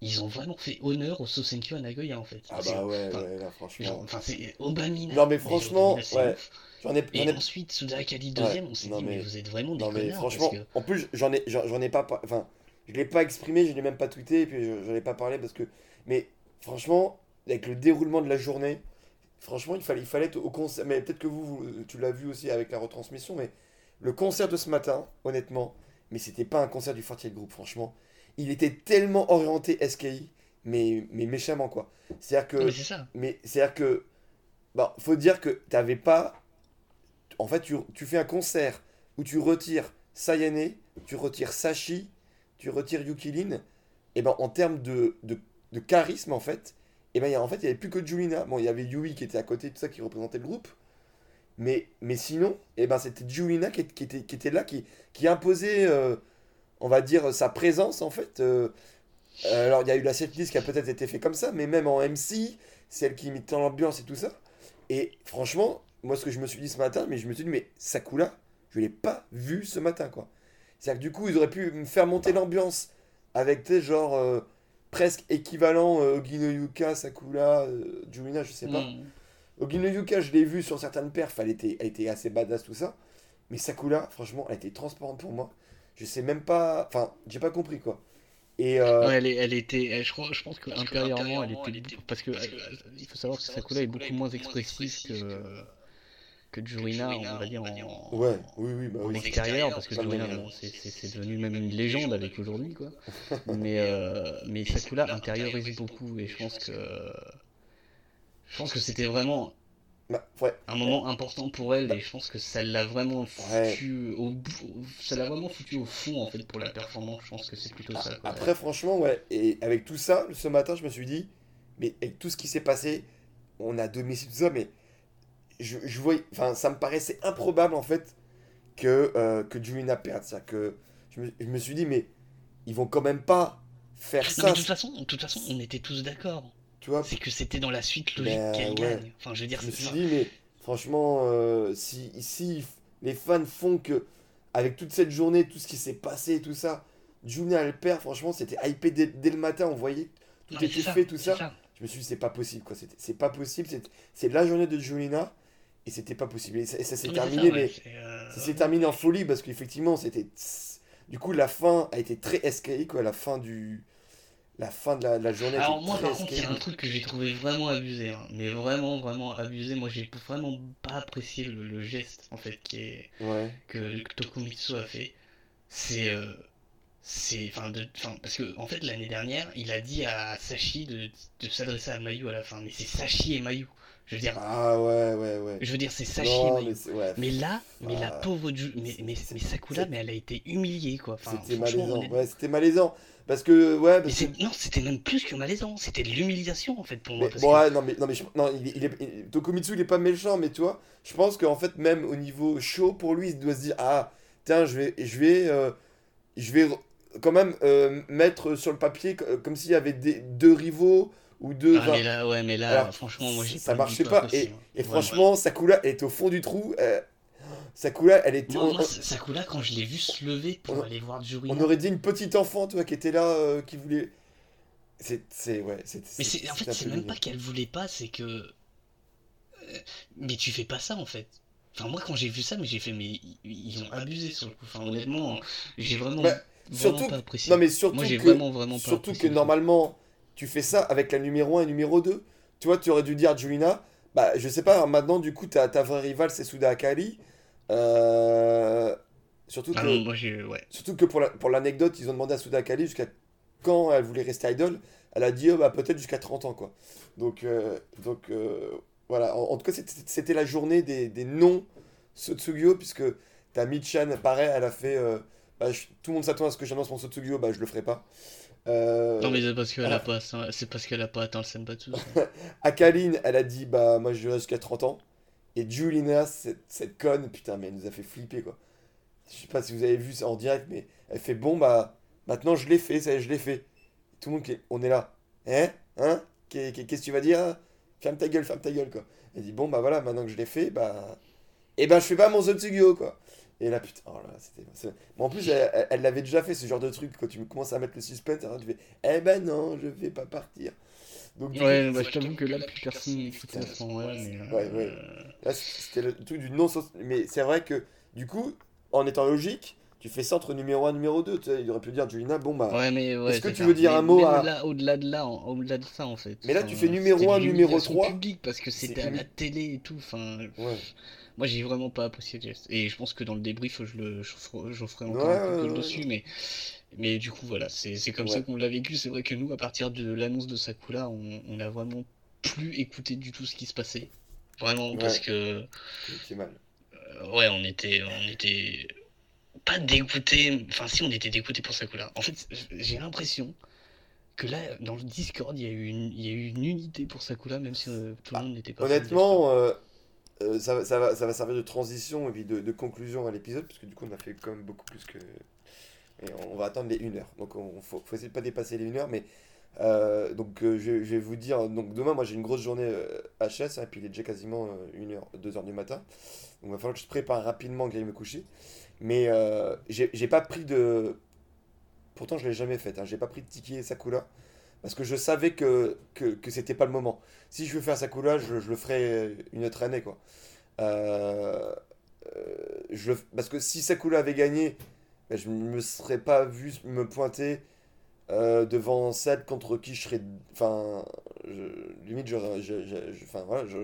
Speaker 7: ils ont vraiment fait honneur au Sosenkyo à Nagoya en fait.
Speaker 3: Ah bah ouais, ouais, là franchement.
Speaker 7: enfin, c'est Obamina.
Speaker 3: Non, mais franchement, ouais. J'en ai,
Speaker 7: Et
Speaker 3: ai
Speaker 7: ensuite, Suda Akali deuxième, on s'est dit, mais,
Speaker 3: mais-
Speaker 7: vous êtes vraiment des
Speaker 3: Non mais
Speaker 7: connards.
Speaker 3: franchement,
Speaker 7: parce que...
Speaker 3: en plus j'en ai, j'en ai pas, enfin, je l'ai pas exprimé, je l'ai même pas tweeté, et puis je- j'en ai pas parlé parce que, mais franchement, avec le déroulement de la journée, franchement, il fallait, il fallait être au concert, mais peut-être que vous, vous- tu l'as vu aussi avec la retransmission, mais le concert de ce matin, honnêtement, mais c'était pas un concert du Fortier Group, franchement, il était tellement orienté SKI, mais, mais méchamment quoi. C'est-à-dire que
Speaker 7: mais
Speaker 3: c'est-à-dire que, bah, faut dire que t'avais pas. En fait, tu, tu fais un concert où tu retires Sayane, tu retires Sashi, tu retires Yukilin, et ben en termes de, de, de charisme, en fait, et ben en fait, il n'y avait plus que Julina. Bon, il y avait Yui qui était à côté, tout ça, qui représentait le groupe. Mais, mais sinon, et ben c'était Julina qui, était, qui était là, qui, qui imposait, euh, on va dire, sa présence, en fait. euh, euh, alors, il y a eu la setlist qui a peut-être été fait comme ça, mais même en MC, c'est elle qui imite tant l'ambiance et tout ça. Et franchement, moi, ce que je me suis dit ce matin, mais je me suis dit, mais Sakula, je l'ai pas vu ce matin, quoi. C'est-à-dire que du coup, ils auraient pu me faire monter l'ambiance avec, tu sais, genre, euh, presque équivalent euh, Ogino Yuka, Sakula, euh, Julina, je sais pas.
Speaker 7: Mm.
Speaker 3: Ogino Yuka, je l'ai vu sur certaines perfs, elle était, elle était assez badass, tout ça. Mais Sakula, franchement, elle était transparente pour moi. Je sais même pas. Enfin, j'ai pas compris, quoi. Et. euh,
Speaker 7: Ouais, elle, est- elle était, elle- je, crois, je pense qu'intérieurement, elle était, parce que euh, il faut savoir que Sakura est beaucoup moins expressif que que Jurina, on va dire en,
Speaker 3: Ouais, oui, oui, bah
Speaker 7: en
Speaker 3: oui.
Speaker 7: extérieur, parce que Jurina, bon, c'est- c'est c'est devenu même une légende avec aujourd'hui, quoi. Mais euh, mais Sakura intériorise beaucoup et je pense que je pense que c'était vraiment
Speaker 3: Bah, ouais.
Speaker 7: un moment important pour elle et je pense que ça l'a vraiment
Speaker 3: Ouais.
Speaker 7: foutu au bout- ça l'a vraiment foutu au fond en fait pour la performance. Je pense que c'est plutôt ça. quoi.
Speaker 3: Après, franchement, ouais. Et avec tout ça, ce matin, je me suis dit, mais avec tout ce qui s'est passé, on a domicile tout ça, mais je, je voyais, enfin, ça me paraissait improbable en fait que euh, que Julina perde. C'est-à-dire que je me, je me suis dit, mais ils vont quand même pas faire
Speaker 7: Non,
Speaker 3: ça,
Speaker 7: mais de toute façon, de toute façon, on était tous d'accord.
Speaker 3: tu vois?
Speaker 7: C'est que c'était dans la suite logique
Speaker 3: Ben,
Speaker 7: qu'elle
Speaker 3: ouais.
Speaker 7: gagne. Enfin, je veux dire,
Speaker 3: Je me
Speaker 7: c'est
Speaker 3: suis
Speaker 7: ça.
Speaker 3: dit, mais franchement, euh, si, si les fans font que, avec toute cette journée, tout ce qui s'est passé, tout ça, Julina elle perd, franchement, c'était hypé dès, dès le matin, on voyait, tout
Speaker 7: Non,
Speaker 3: était
Speaker 7: c'est
Speaker 3: fait, tout
Speaker 7: c'est
Speaker 3: ça. Je me suis dit, c'est pas possible, quoi. C'est pas possible. c'est- C'est la journée de Julina et c'était pas possible. Et ça, s'est terminé,
Speaker 7: ça, ouais,
Speaker 3: mais
Speaker 7: c'est, euh,
Speaker 3: ça s'est terminé en folie parce qu'effectivement, c'était. Du coup, la fin a été très SKI, quoi. La fin du. La fin de la, de la journée
Speaker 7: Alors moi par contre il y a un truc que j'ai trouvé vraiment abusé, hein. mais vraiment vraiment abusé, moi j'ai vraiment pas apprécié le, le geste en fait qui est,
Speaker 3: Ouais.
Speaker 7: que, que Tokumitsu a fait. C'est euh, c'est enfin de enfin parce que en fait l'année dernière il a dit à Sashi de, de s'adresser à Mayu à la fin, mais c'est Sashi et Mayu. Je veux dire
Speaker 3: Ah ouais, ouais, ouais.
Speaker 7: je veux dire c'est Mayu.
Speaker 3: mais ouais.
Speaker 7: Mais là, mais la
Speaker 3: Ah.
Speaker 7: pauvre Ju- mais, mais, mais Sakura, mais elle a été humiliée quoi. Enfin,
Speaker 3: C'était malaisant. Ouais, c'était malaisant. Parce que, ouais,
Speaker 7: Mais
Speaker 3: que.
Speaker 7: non, c'était même plus que malaisant, c'était de l'humiliation en fait pour moi. Parce
Speaker 3: bon,
Speaker 7: que-
Speaker 3: ouais, non, mais, non, mais je- non, il, il est, il- Tokumitsu, il est pas méchant, mais tu vois, je pense qu'en fait, même au niveau show, pour lui, il doit se dire Ah, tiens, je vais, je vais, euh, je vais quand même euh, mettre sur le papier co- comme s'il y avait des, deux rivaux ou deux.
Speaker 7: Ah, mais là, ouais, mais là,
Speaker 3: Alors,
Speaker 7: franchement, moi j'ai
Speaker 3: ça
Speaker 7: pas
Speaker 3: marchait pas. Et,
Speaker 7: hein.
Speaker 3: franchement, Sakura, elle était au fond du trou. euh, Sakura, elle était.
Speaker 7: Moi, moi,
Speaker 3: on-
Speaker 7: Sakura, quand je l'ai vu se lever pour
Speaker 3: on-
Speaker 7: aller voir Jurina.
Speaker 3: on aurait dit une petite enfant, tu vois, qui était là, euh, qui voulait. C'est, c'est, ouais, c'est.
Speaker 7: Mais c'est, en fait, c'est même pas qu'elle voulait pas, c'est que. euh, Mais tu fais pas ça en fait. Enfin, moi, quand j'ai vu ça, mais j'ai fait, mais ils, ont abusé sur le coup. Enfin, honnêtement, j'ai vraiment,
Speaker 3: Bah,
Speaker 7: vraiment
Speaker 3: surtout-
Speaker 7: pas apprécié.
Speaker 3: Non, mais surtout
Speaker 7: moi, j'ai
Speaker 3: que.
Speaker 7: vraiment, vraiment pas
Speaker 3: Surtout que
Speaker 7: le
Speaker 3: normalement, tu fais ça avec la numéro 1 et numéro 2. Tu vois, tu aurais dû dire Julina, bah je sais pas, maintenant du coup, ta, ta vraie rivale c'est Suda Akali. Euh, Surtout
Speaker 7: truc.
Speaker 3: que,
Speaker 7: Ah non, moi j'ai. Ouais.
Speaker 3: surtout que pour la- pour l'anecdote, ils ont demandé à Suda Akali jusqu'à quand elle voulait rester idol. Elle a dit, oh, bah peut-être jusqu'à 30 ans quoi. Donc, euh, donc euh, voilà, en, en tout cas, c'était- la journée des, des non Sotsugyo, puisque t'as Michan, pareil, elle a fait. bah, je- tout le monde s'attend à ce que j'annonce mon Sotsugyo, bah je le ferai pas. Euh,
Speaker 7: Non, mais c'est parce qu'elle
Speaker 3: voilà.
Speaker 7: a pas, c'est parce qu'elle a pas atteint le Senbatsu.
Speaker 3: Akaline, elle a dit bah moi je reste jusqu'à 30 ans. Et Julina, cette, cette conne, putain, mais elle nous a fait flipper quoi. Je sais pas si vous avez vu ça en direct, mais elle fait bon bah maintenant je l'ai fait, ça y est, je l'ai fait. Tout le monde qui est- on est là. Hein? Hein? Qu'est- qu'est- Qu'est-ce que tu vas dire? Ferme ta gueule, ferme ta gueule, quoi. Elle dit, bon, bah voilà, maintenant que je l'ai fait, bah. Et ben, je fais pas mon Zotsugyo, quoi. Et là, putain, oh là, c'était. Mais en plus, elle l'avait déjà fait, ce genre de truc, quand tu commences à mettre le suspense, alors tu fais, eh ben non, je vais pas partir. Donc,
Speaker 7: Ouais,
Speaker 3: coup,
Speaker 7: bah, je t'avoue que là, plus personne n'écoutait à ce moment-là. Euh,
Speaker 3: Ouais, ouais. Là, c'était le truc du non sens. Mais c'est vrai que, du coup, en étant logique, tu fais centre numéro 1, numéro 2. Tu sais, il aurait pu dire, Julina, bon bah.
Speaker 7: Ouais, mais ouais,
Speaker 3: Est-ce que tu
Speaker 7: ça.
Speaker 3: veux dire
Speaker 7: Mais-
Speaker 3: un mot
Speaker 7: mais
Speaker 3: à-
Speaker 7: au-delà- de là, au-delà de ça, en fait.
Speaker 3: Mais là, tu fais numéro
Speaker 7: c'était
Speaker 3: un,
Speaker 7: de
Speaker 3: numéro
Speaker 7: l'humiliation
Speaker 3: trois.
Speaker 7: publique parce que c'était à la télé et tout. Enfin,
Speaker 3: Ouais.
Speaker 7: Moi, j'ai vraiment pas apprécié le geste. Et je pense que dans le débrief, je le, je ferai, je ferai
Speaker 3: Ouais,
Speaker 7: encore un peu
Speaker 3: ouais,
Speaker 7: dessus, mais. Mais du coup, voilà, c'est comme ça qu'on l'a vécu. C'est vrai que nous, à partir de l'annonce de Sakura, on, on a vraiment plus écouté du tout ce qui se passait. Vraiment, parce que.
Speaker 3: C'est mal.
Speaker 7: Euh, ouais, on était, on était pas dégoûté. Enfin, si, on était dégoûté pour Sakura. En fait, j'ai l'impression que là, dans le Discord, il y a eu une, il y a eu une unité pour Sakura, même si euh, tout le monde n'était pas.
Speaker 3: Honnêtement, euh, euh, ça, va- ça, va, ça va servir de transition et puis de, conclusion à l'épisode, parce que du coup, on a fait quand même beaucoup plus que. Et on va attendre les 1 heure. Donc, on faut, essayer de pas dépasser les 1 heure, mais. euh, donc, euh, je, vais vous dire. Donc, demain, moi, j'ai une grosse journée HS, hein, puis il est déjà quasiment 1 heure, 2 heures du matin. Donc, il va falloir que je prépare rapidement, que j'aille me coucher. Mais j'ai pas pris de. Pourtant, je l'ai jamais fait. Hein, j'ai pas pris de ticket Sakura. Parce que je savais que, que, que c'était pas le moment. Si je veux faire Sakura, je, je le ferai une autre année, quoi. Euh, euh, je, parce que si Sakura avait gagné, ben, je ne me serais pas vu me pointer euh, devant celle contre qui je serais. Enfin, limite, je, enfin, voilà, je,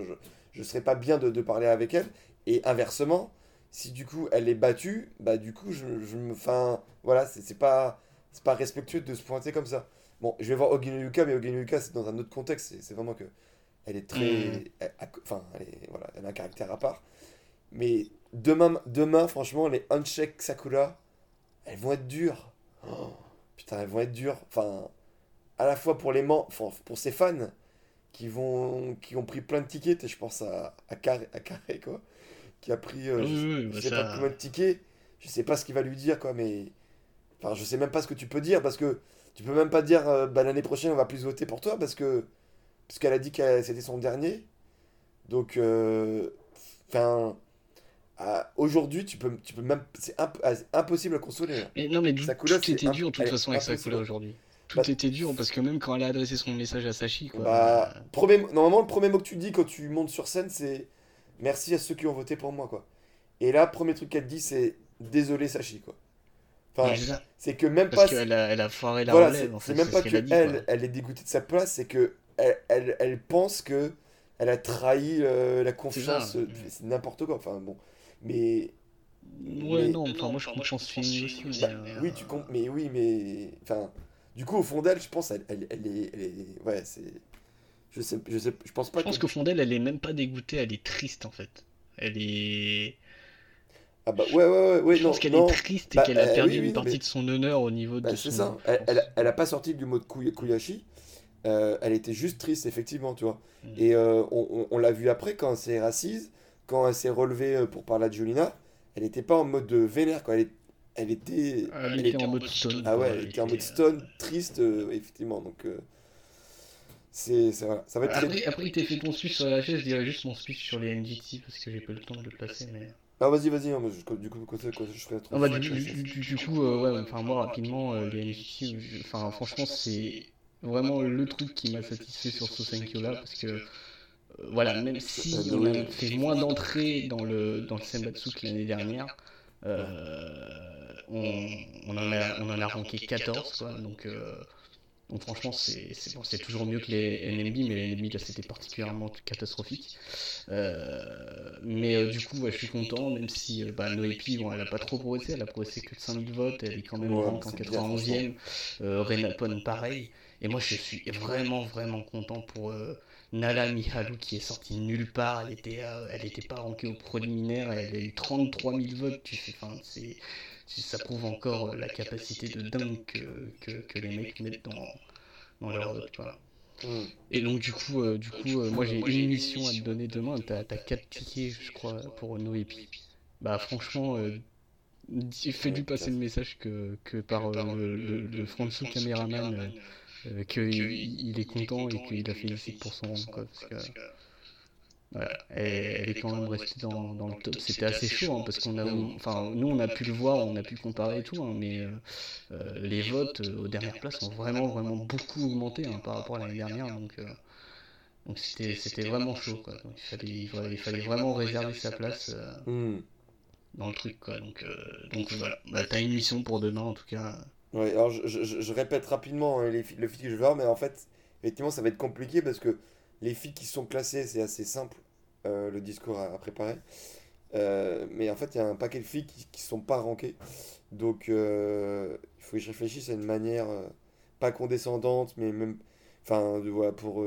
Speaker 3: je, serais pas bien de, parler avec elle. Et inversement, si du coup elle est battue, bah du coup, je, me. Enfin, voilà, c'est pas, pas respectueux de se pointer comme ça. Bon, je vais voir Ogino Yuka, mais Ogino Yuka, c'est dans un autre contexte. C'est vraiment que. Elle est très.
Speaker 7: Mm.
Speaker 3: elle- elle- enfin, elle, voilà, elle a un caractère à part. Mais demain, demain franchement, les Uncheck Sakura, elles vont être dures. Oh, putain, elles vont être dures. Enfin, à la fois pour les man- enfin, pour ses fans qui vont qui ont pris plein de tickets. Et je pense à, à Carré, à Carré, quoi. Qui a pris. euh,
Speaker 7: Oui,
Speaker 3: je,
Speaker 7: oui,
Speaker 3: je
Speaker 7: bah
Speaker 3: sais
Speaker 7: ça-
Speaker 3: pas combien de tickets. Je sais pas ce qu'il va lui dire, quoi, mais. Enfin, je sais même pas ce que tu peux dire parce que tu peux même pas dire euh, bah, l'année prochaine on va plus voter pour toi parce que parce qu'elle a dit que c'était son dernier. Donc, euh, enfin, aujourd'hui tu peux tu peux même c'est imp- ah, c'est impossible à consoler.
Speaker 7: Mais non, mais tout était dur de toute façon avec aujourd'hui. Tout
Speaker 3: Bah-
Speaker 7: était dur parce que même quand elle a adressé son message à Sachi, quoi.
Speaker 3: Bah,
Speaker 7: euh,
Speaker 3: premier, normalement le premier mot que tu dis quand tu montes sur scène c'est merci à ceux qui ont voté pour moi quoi. Et là premier truc qu'elle dit c'est désolé Sachi quoi. Enfin,
Speaker 7: c'est
Speaker 3: que même
Speaker 7: Parce
Speaker 3: pas
Speaker 7: qu'elle a, elle a foiré la
Speaker 3: Voilà,
Speaker 7: relève,
Speaker 3: c'est
Speaker 7: en
Speaker 3: c'est
Speaker 7: fait.
Speaker 3: même
Speaker 7: c'est
Speaker 3: pas
Speaker 7: ce
Speaker 3: que
Speaker 7: qu'elle a dit, quoi.
Speaker 3: elle, elle est dégoûtée de sa place, c'est que elle, elle, elle pense que elle a trahi euh, la confiance. euh, C'est n'importe quoi. Enfin bon, mais
Speaker 7: Ouais,
Speaker 3: mais-
Speaker 7: non, enfin, moi je pense que c'est aussi.
Speaker 3: bah,
Speaker 7: mais, euh,
Speaker 3: oui, tu comptes, mais oui, mais enfin, du coup au fond d'elle, je pense, elle, elle, elle est, elle est- ouais, c'est, je sais, je sais, je pense pas
Speaker 7: Je pense
Speaker 3: que,
Speaker 7: qu'au fond d'elle, elle est même pas dégoûtée, elle est triste en fait. Elle est.
Speaker 3: ah bah ouais, ouais, ouais,
Speaker 7: je
Speaker 3: non,
Speaker 7: pense qu'elle est triste et
Speaker 3: Bah,
Speaker 7: qu'elle a
Speaker 3: euh,
Speaker 7: perdu
Speaker 3: oui, oui,
Speaker 7: une partie
Speaker 3: mais-
Speaker 7: de son honneur au niveau
Speaker 3: bah,
Speaker 7: de
Speaker 3: c'est
Speaker 7: son.
Speaker 3: ça. Elle, elle, elle a pas sorti du mot de Kuy- Kuyashi. Euh, elle était juste triste, effectivement, tu vois.
Speaker 7: Mm.
Speaker 3: Et euh, on, on- on l'a vu après, quand elle s'est assise, quand elle s'est relevée euh, pour parler à Julina, elle était pas en mode de vénère, quoi. Elle, est- elle était.
Speaker 7: Elle
Speaker 3: elle
Speaker 7: était en mode stone.
Speaker 3: Ah ouais, elle était en mode stone, triste, euh, effectivement. Donc, c'est, c'est- voilà. Ça va être très.
Speaker 7: Après, après que t'aies fait ton speech sur la chaise, je dirais juste mon speech sur les NGT parce que j'ai pas le temps de le placer. Mais...
Speaker 3: Ah, vas-y, vas-y, hein, du coup, je ferai trop.
Speaker 7: Ah bah, du, du- du- du coup, euh, ouais, enfin moi rapidement, euh, les euh, enfin franchement c'est vraiment le truc qui m'a satisfait sur ce Senkyo là parce que euh, voilà, même si on a fait moins d'entrées dans le dans le Senbatsu que l'année dernière, on, on en a on en a ranké 14 quoi, donc euh, donc franchement c'est c'est bon, c'est toujours mieux que les NMB, mais les NMB là c'était particulièrement catastrophique. Euh, mais euh, du coup, ouais, je suis content, même si euh, bah, Noépi, bon, elle a pas trop progressé, elle a progressé que de 5000 votes, elle est quand même
Speaker 3: Ouais,
Speaker 7: rank en
Speaker 3: c'est bien,
Speaker 7: 91e, euh, Renapon pareil, et moi je suis vraiment vraiment content pour euh, Nala Mihalu qui est sortie nulle part, elle était, euh, elle était pas rankée au préliminaire, elle a eu 33 000 votes, tu fais, enfin, c'est- ça prouve encore la capacité de dingue que, que, que les mecs mettent dans, dans leur quoi.
Speaker 3: Mm.
Speaker 7: Et donc du coup, euh, du coup, euh, moi j'ai une mission à te donner demain. T'as as 4 tickets, je crois, pour Noépi. Bah franchement, euh, fais-lui passer le message que, que par le, le, le François caméraman, qu'il il est content et qu'il a félicité pour son rang, quoi, parce que elle, elle est quand même restée dans, dans le top. C'était assez chaud, hein, parce qu'on a, enfin, nous on a pu le voir, on a pu comparer et tout, hein, mais euh, euh, les votes aux dernières places ont vraiment, vraiment beaucoup augmenté hein, par rapport à l'année dernière, donc. euh, donc c'était c'était vraiment chaud quoi. Donc, il fallait il fallait, il fallait vraiment réserver sa place euh,
Speaker 3: Hmm.
Speaker 7: dans le truc quoi. Donc euh, donc voilà. Bah, t'as une mission pour demain en tout cas.
Speaker 3: Ouais, alors je, je- répète rapidement hein, les, le feed que je vais voir, mais en fait, effectivement, ça va être compliqué parce que les filles qui sont classées, c'est assez simple, euh, le discours à, à préparer. Euh, mais en fait, il y a un paquet de filles qui ne sont pas rankées. Donc, euh, il faut que je réfléchisse à une manière, pas condescendante, mais même. Enfin, voilà, pour.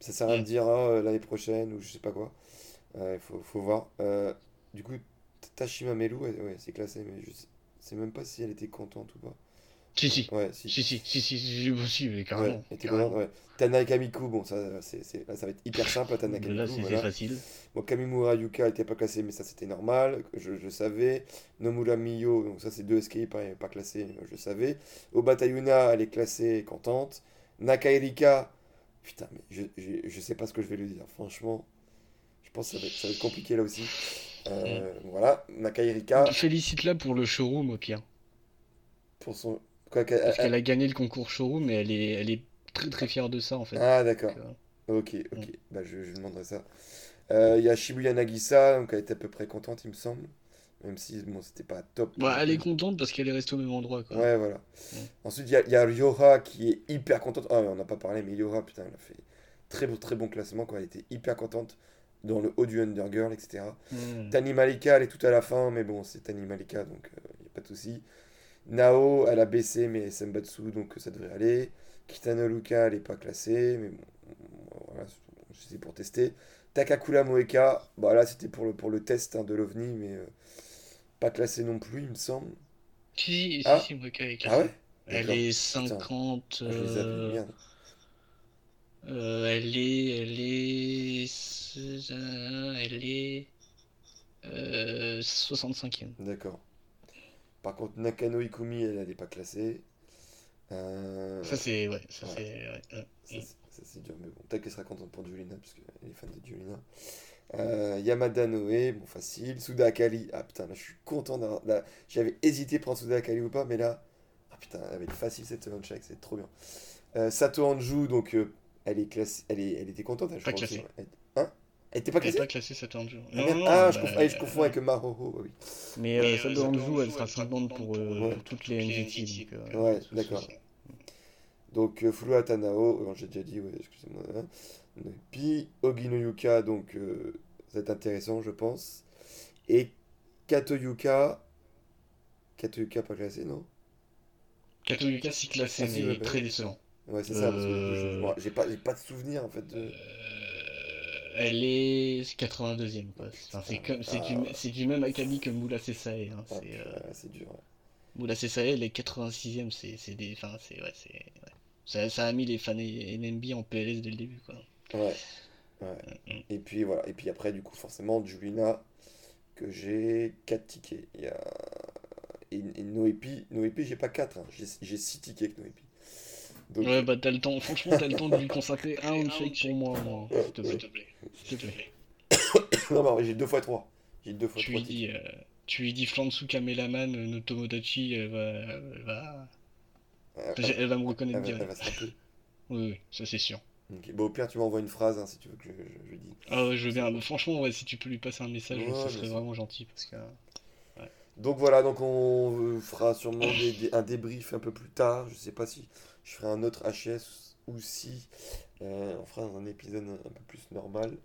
Speaker 3: ça sert à rien de dire euh, l'année prochaine ou je sais pas quoi. Il faut, faut voir. Du coup, Tashima Melu, ouais, ouais, c'est classé, mais je sais, sais même pas si elle était contente ou pas.
Speaker 7: Si si.
Speaker 3: Ouais, si.
Speaker 7: Si si si si, si, aussi mais
Speaker 3: Ouais,
Speaker 7: carrément.
Speaker 3: était
Speaker 7: carrément.
Speaker 3: ouais. Bon, ça, c'est, c'est- là, ça va être hyper simple, Tanaka
Speaker 7: Là c'est facile.
Speaker 3: Bon, Kamimura Yuka était pas classé, mais ça c'était normal, je, je savais. Nomura Miyo, donc ça c'est deux SKI, pas, pas classés, mais je savais. Obata Yuna, elle est classée, contente. Nakaerika, putain, mais je, je, je sais pas ce que je vais lui dire, franchement. Je pense que ça va être, ça va être compliqué là aussi. Euh, Voilà, Nakaerika,
Speaker 7: Félicite-la pour le showroom au pire.
Speaker 3: pour son. Quoi,
Speaker 7: Parce
Speaker 3: elle-
Speaker 7: qu'elle a gagné le concours showroom et elle est elle est très très fière de ça en fait.
Speaker 3: Ah, d'accord.
Speaker 7: Euh,
Speaker 3: Ok, ok, bah, je, je demanderai ça. Euh, Il y a Shibuya Nagisa, donc elle était à peu près contente, il me semble. Même si bon, c'était pas top.
Speaker 7: bah, elle est contente parce qu'elle est restée au même endroit quoi.
Speaker 3: Ouais, voilà.
Speaker 7: Ouais.
Speaker 3: Ensuite, il y y a Ryoha qui est hyper contente. Ah, mais on n'a pas parlé, mais Ryoha, putain, elle a fait très bon, très bon classement. Quoi. Elle était hyper contente dans le haut du Undergirl, etc.
Speaker 7: Hmm.
Speaker 3: Tani Malika, elle est tout à la fin, mais bon, c'est Tani Malika, donc il n'y a pas de souci. Nao, elle a baissé, mais Sembatsu, donc ça devrait aller. Kitano Luka, elle n'est pas classée, mais bon, voilà, c'est pour tester. Takakura Moeka, bah là c'était pour le, pour le test hein, de l'OVNI, mais euh, pas classé non plus, il me semble.
Speaker 7: Si si
Speaker 3: Ah.
Speaker 7: si Moka est
Speaker 3: Ah
Speaker 7: classée.
Speaker 3: ouais?
Speaker 7: Elle est 50
Speaker 3: Ah,
Speaker 7: euh. Euh, elle est, elle est, elle est euh, 65e.
Speaker 3: D'accord. Par contre, Nakano Ikumi, elle n'est pas classée. Euh,
Speaker 7: Ça c'est, ouais, ça
Speaker 3: Ouais.
Speaker 7: c'est, ouais, ouais.
Speaker 3: Ça, c'est- ça, c'est dur, mais bon, peut-être qu'elle sera contente pour Julina, parce qu'elle est fan de Julina. Euh, Yamada Noé, bon, facile. Suda Akali, ah putain, là je suis content d'avoir. J'avais hésité à prendre Suda Akali ou pas, mais là, ah putain, elle va être facile cette check, c'est trop bien. Euh, Sato Anju, donc elle est classée, elle, est, elle était contente, elle, je
Speaker 7: Pas
Speaker 3: crois
Speaker 7: classée.
Speaker 3: ouais. Elle, hein Elle était pas
Speaker 7: Elle
Speaker 3: classée
Speaker 7: pas classée cette Anju.
Speaker 3: Ah, ah, je, confonds, ah, je confonds avec Mahoho, oui.
Speaker 7: Mais euh, celle de Anju, elle sera 50 pour, euh,
Speaker 3: Ouais.
Speaker 7: pour toutes les NGT. Donc, euh,
Speaker 3: Ouais, d'accord. Donc, euh, Furuha Tanao, euh, j'ai déjà dit, ouais, excusez-moi. hein. Puis, Ogino Yuka, donc, euh, être intéressant, je pense. Et Kato Yuka. Kato Yuka pas classé, non?
Speaker 7: Katolika si classé,
Speaker 3: Ah, si,
Speaker 7: mais
Speaker 3: ouais, bah.
Speaker 7: très décevant.
Speaker 3: Ouais, c'est ça, parce que
Speaker 7: Euh.
Speaker 3: j'ai pas, j'ai pas de souvenir en fait de.
Speaker 7: Elle est 82e. Quoi. Enfin, c'est comme, c'est du, c'est du même acabit que Moula Sessae. Hein.
Speaker 3: Ah,
Speaker 7: C'est, euh,
Speaker 3: c'est dur. ouais.
Speaker 7: Moula Sessae, elle est 86e. C'est, c'est des, enfin, c'est, ouais, c'est, ouais. Ça, ça a mis les fans NMB en PLS dès le début. Quoi.
Speaker 3: Ouais. ouais. Et puis voilà. Et puis après, du coup, forcément, Julina, que j'ai 4 tickets. Il y a. Et, et Noépi, Noépi, j'ai pas 4, j'ai j'ai 6 tickets avec Noépi. Donc,
Speaker 7: Ouais, bah t'as le temps, franchement, t'as le temps de lui consacrer un handshake pour moi, moi, s'il te plaît. S'il te plaît.
Speaker 3: non, vrai, j'ai 2 fois 3. J'ai 2 fois
Speaker 7: Tu
Speaker 3: 3
Speaker 7: lui dis, euh, tu lui dis Flansu Kamelaman, euh, no Tomodachi, elle va, elle va,
Speaker 3: Elle-
Speaker 7: elle,
Speaker 3: elle-
Speaker 7: va me reconnaître
Speaker 3: elle
Speaker 7: direct.
Speaker 3: va se rappeler.
Speaker 7: Oui, oui, ça c'est sûr.
Speaker 3: Bon, au pire, tu m'envoies une phrase hein, si tu veux que je, je, dise.
Speaker 7: Ah ouais, je veux bien. Bah, franchement, ouais, si tu peux lui passer un message,
Speaker 3: Ouais,
Speaker 7: ce
Speaker 3: bien
Speaker 7: serait vraiment gentil parce que.
Speaker 3: Donc voilà, donc on fera sûrement des- des- un débrief un peu plus tard. Je sais pas si je ferai un autre HS ou si euh, on fera un épisode un, un peu plus normal.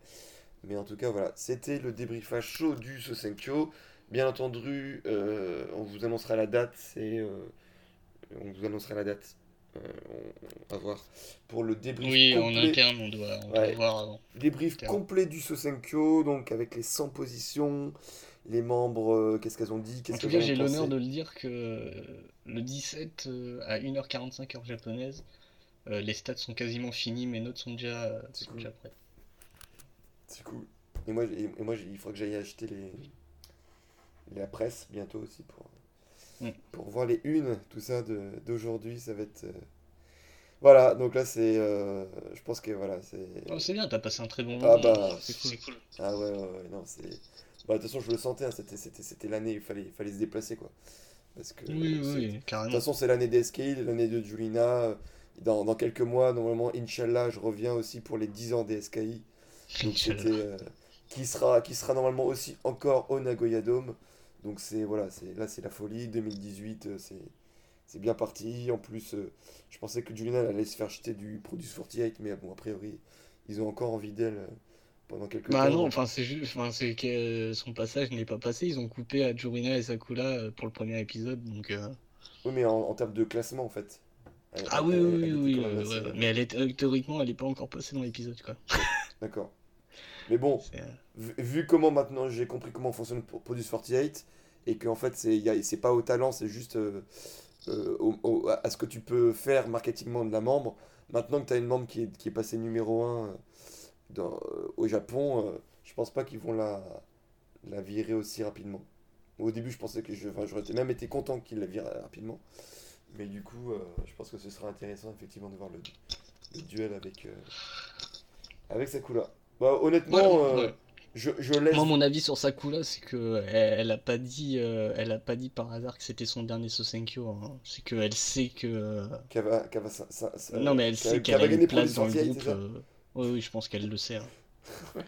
Speaker 3: Mais en tout cas, voilà, c'était le débriefage chaud du Sosenkyo. Bien entendu, euh, on vous annoncera la date. C'est, euh, on vous annoncera la date. On, va voir pour le débrief
Speaker 7: Oui, en
Speaker 3: complet.
Speaker 7: interne, on doit, on
Speaker 3: Ouais.
Speaker 7: doit voir avant.
Speaker 3: Débrief complet du Sosenkyo, donc avec les 100 positions, les membres, euh, qu'est-ce qu'elles ont dit,
Speaker 7: En tout cas, j'ai l'honneur de le dire que euh, le 17 euh, à 1h45 heure japonaise, les stats sont quasiment finis, mes notes sont déjà,
Speaker 3: C'est
Speaker 7: sont
Speaker 3: cool.
Speaker 7: déjà prêtes.
Speaker 3: C'est cool. Et moi, et, et moi il faudra que j'aille acheter les, la presse bientôt aussi pour,
Speaker 7: Mm.
Speaker 3: pour voir les unes, tout ça de- d'aujourd'hui. Ça va être. euh, Voilà, donc là c'est. euh, je pense que voilà, c'est.
Speaker 7: Oh, c'est bien, t'as passé un très bon
Speaker 3: Ah
Speaker 7: moment.
Speaker 3: bah,
Speaker 7: c'est cool.
Speaker 3: Ah ouais, ouais, ouais, non, c'est. Bah, de toute façon, je le sentais, hein, c'était, c'était, c'était l'année, il fallait, il fallait se déplacer quoi. Parce que.
Speaker 7: Oui, oui,
Speaker 3: De toute
Speaker 7: carrément.
Speaker 3: façon, c'est l'année d'Escape, l'année de Julina. Dans, dans quelques mois, normalement, Inch'Allah, je reviens aussi pour les 10 ans des SKI. Donc
Speaker 7: Inch'Allah.
Speaker 3: c'était. euh, qui, sera, qui sera normalement aussi encore au Nagoya Dome. Donc c'est. Voilà, c'est, là c'est la folie. 2018, euh, c'est. C'est bien parti. En plus, euh, je pensais que Julina allait se faire jeter du Produce 48, mais bon, a priori, ils ont encore envie d'elle pendant quelques
Speaker 7: Bah
Speaker 3: temps.
Speaker 7: non, enfin c'est juste, enfin c'est que euh, son passage n'est pas passé. Ils ont coupé à Jurina et Sakura euh, pour le premier épisode, donc. euh,
Speaker 3: Oui, mais en, en termes de classement, en fait. Elle-
Speaker 7: Ah oui,
Speaker 3: elle-
Speaker 7: oui,
Speaker 3: elle
Speaker 7: oui,
Speaker 3: assez-
Speaker 7: ouais, mais elle est théoriquement, elle est pas encore passée dans l'épisode, quoi.
Speaker 3: D'accord. Mais bon, vu, vu comment maintenant j'ai compris comment fonctionne Pro- Produce 48 et qu'en fait c'est pas au talent, c'est juste euh, au- au- à ce que tu peux faire marketingement de la membre. Maintenant que tu as une membre qui est, qui est passée numéro 1 dans, euh, au Japon, euh, je pense pas qu'ils vont la, la virer aussi rapidement. Au début, je pensais que je, enfin, j'aurais même été content qu'ils la virent rapidement. Mais du coup, euh, je pense que ce sera intéressant effectivement de voir le, le duel avec, euh, avec Sakura. Bah, honnêtement,
Speaker 7: ouais,
Speaker 3: euh,
Speaker 7: ouais.
Speaker 3: je, je laisse.
Speaker 7: Moi, mon avis sur Sakura, c'est que elle, elle a pas dit, euh, elle a pas dit par hasard que c'était son dernier Sosenkyo. Hein. C'est qu'elle sait que.
Speaker 3: Qu'elle va, qu'elle va ça- ça- ça-
Speaker 7: Non, mais elle
Speaker 3: qu'elle-
Speaker 7: sait
Speaker 3: qu'elle
Speaker 7: a une
Speaker 3: gagner
Speaker 7: place dans le
Speaker 3: 48,
Speaker 7: groupe. Oui, oui, je pense qu'elle le sait. hein.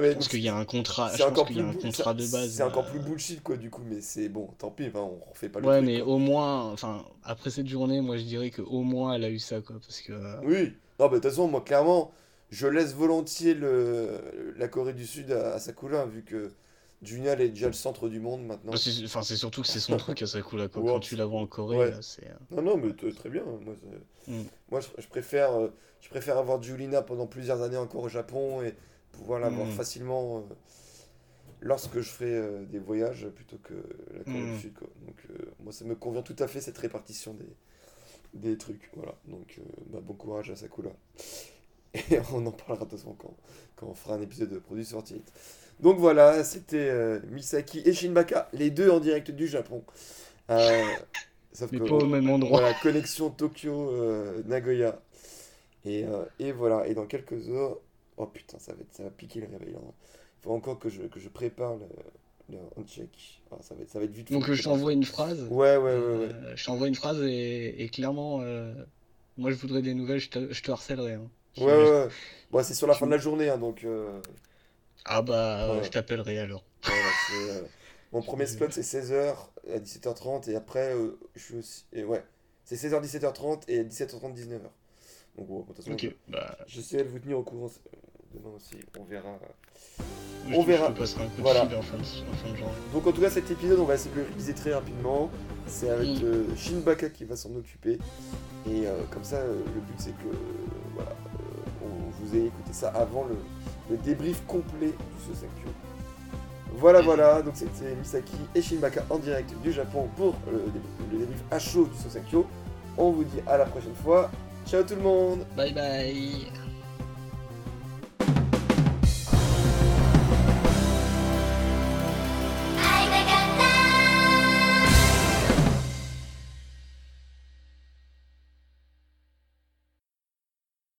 Speaker 3: Mais
Speaker 7: Je pense qu'il y a un contrat.
Speaker 3: c'est
Speaker 7: Je pense
Speaker 3: encore
Speaker 7: qu'il
Speaker 3: plus
Speaker 7: y a un
Speaker 3: bull-
Speaker 7: contrat
Speaker 3: c'est-
Speaker 7: de base.
Speaker 3: C'est encore
Speaker 7: euh,
Speaker 3: plus bullshit quoi du coup, mais c'est bon, tant pis, on refait pas le
Speaker 7: Ouais,
Speaker 3: truc,
Speaker 7: mais
Speaker 3: quoi.
Speaker 7: au moins, enfin, après cette journée, moi je dirais que au moins elle a eu ça, quoi. Parce que. euh,
Speaker 3: Oui, non, mais de toute façon, moi clairement, je laisse volontiers le, la Corée du Sud à, à Sakura, vu que Junial est déjà le centre du monde maintenant.
Speaker 7: c'est enfin, c'est surtout que c'est son truc à Sakura, quoi.
Speaker 3: Ouais.
Speaker 7: Quand tu la vois en Corée,
Speaker 3: Ouais.
Speaker 7: euh, c'est.
Speaker 3: Non, non, mais très bien. Moi,
Speaker 7: Mm.
Speaker 3: moi je, je préfère, euh, je préfère avoir Julina pendant plusieurs années encore au Japon et pouvoir la voir
Speaker 7: Mm.
Speaker 3: facilement euh, lorsque je ferai euh, des voyages plutôt que la Corée
Speaker 7: Mm.
Speaker 3: du Sud. Quoi. Donc, moi, ça me convient tout à fait cette répartition des, des trucs. Voilà. Donc, bah, bon courage à Sakura. Et on en parlera de toute façon quand, quand on fera un épisode de Produit Sortie. Donc voilà, c'était euh, Misaki et Shinbaka, les deux en direct du Japon. Euh, sauf
Speaker 7: Mais
Speaker 3: que-
Speaker 7: pas au même endroit.
Speaker 3: voilà, connexion Tokyo-Nagoya. et, euh, et voilà, et dans quelques heures. Oh putain, ça va, être, ça va piquer le réveil. Il faut encore que je, que je prépare le, le on-check. Ah, ça, va être, ça va être vite fait.
Speaker 7: Donc euh, je t'envoie une phrase.
Speaker 3: Ouais, ouais, ouais. ouais.
Speaker 7: Euh, je t'envoie une phrase et, et clairement, euh, moi je voudrais des nouvelles, je te, je te harcèlerai. hein.
Speaker 3: Ouais, ouais, ouais. Bon, c'est sur la fin de la journée, hein, donc. euh,
Speaker 7: Ah bah, euh,
Speaker 3: Ouais.
Speaker 7: je t'appellerai alors.
Speaker 3: voilà, c'est, euh, Mon premier slot, c'est 16h à 17h30, et après, euh, je suis aussi. et ouais, c'est 16h, 17h30 et 17h30, 19h. Donc, bon, de toute façon,
Speaker 7: Ok, bah,
Speaker 3: je- j'essaierai de vous tenir au courant demain aussi, on verra.
Speaker 7: je
Speaker 3: On verra. Voilà.
Speaker 7: en fin de, en fin de journée.
Speaker 3: Donc en tout cas cet épisode on va essayer de le réviser très rapidement. C'est avec euh, Shinbaka qui va s'en occuper. Et euh, comme ça euh, le but c'est que euh, voilà, euh, on vous ait écouté ça avant le, le débrief complet du Sosenkyo. Voilà
Speaker 7: Mm.
Speaker 3: voilà, donc c'était Misaki et Shinbaka en direct du Japon pour le, le débrief à chaud du Sosenkyo. On vous dit à la prochaine fois. Ciao tout le monde
Speaker 7: Bye bye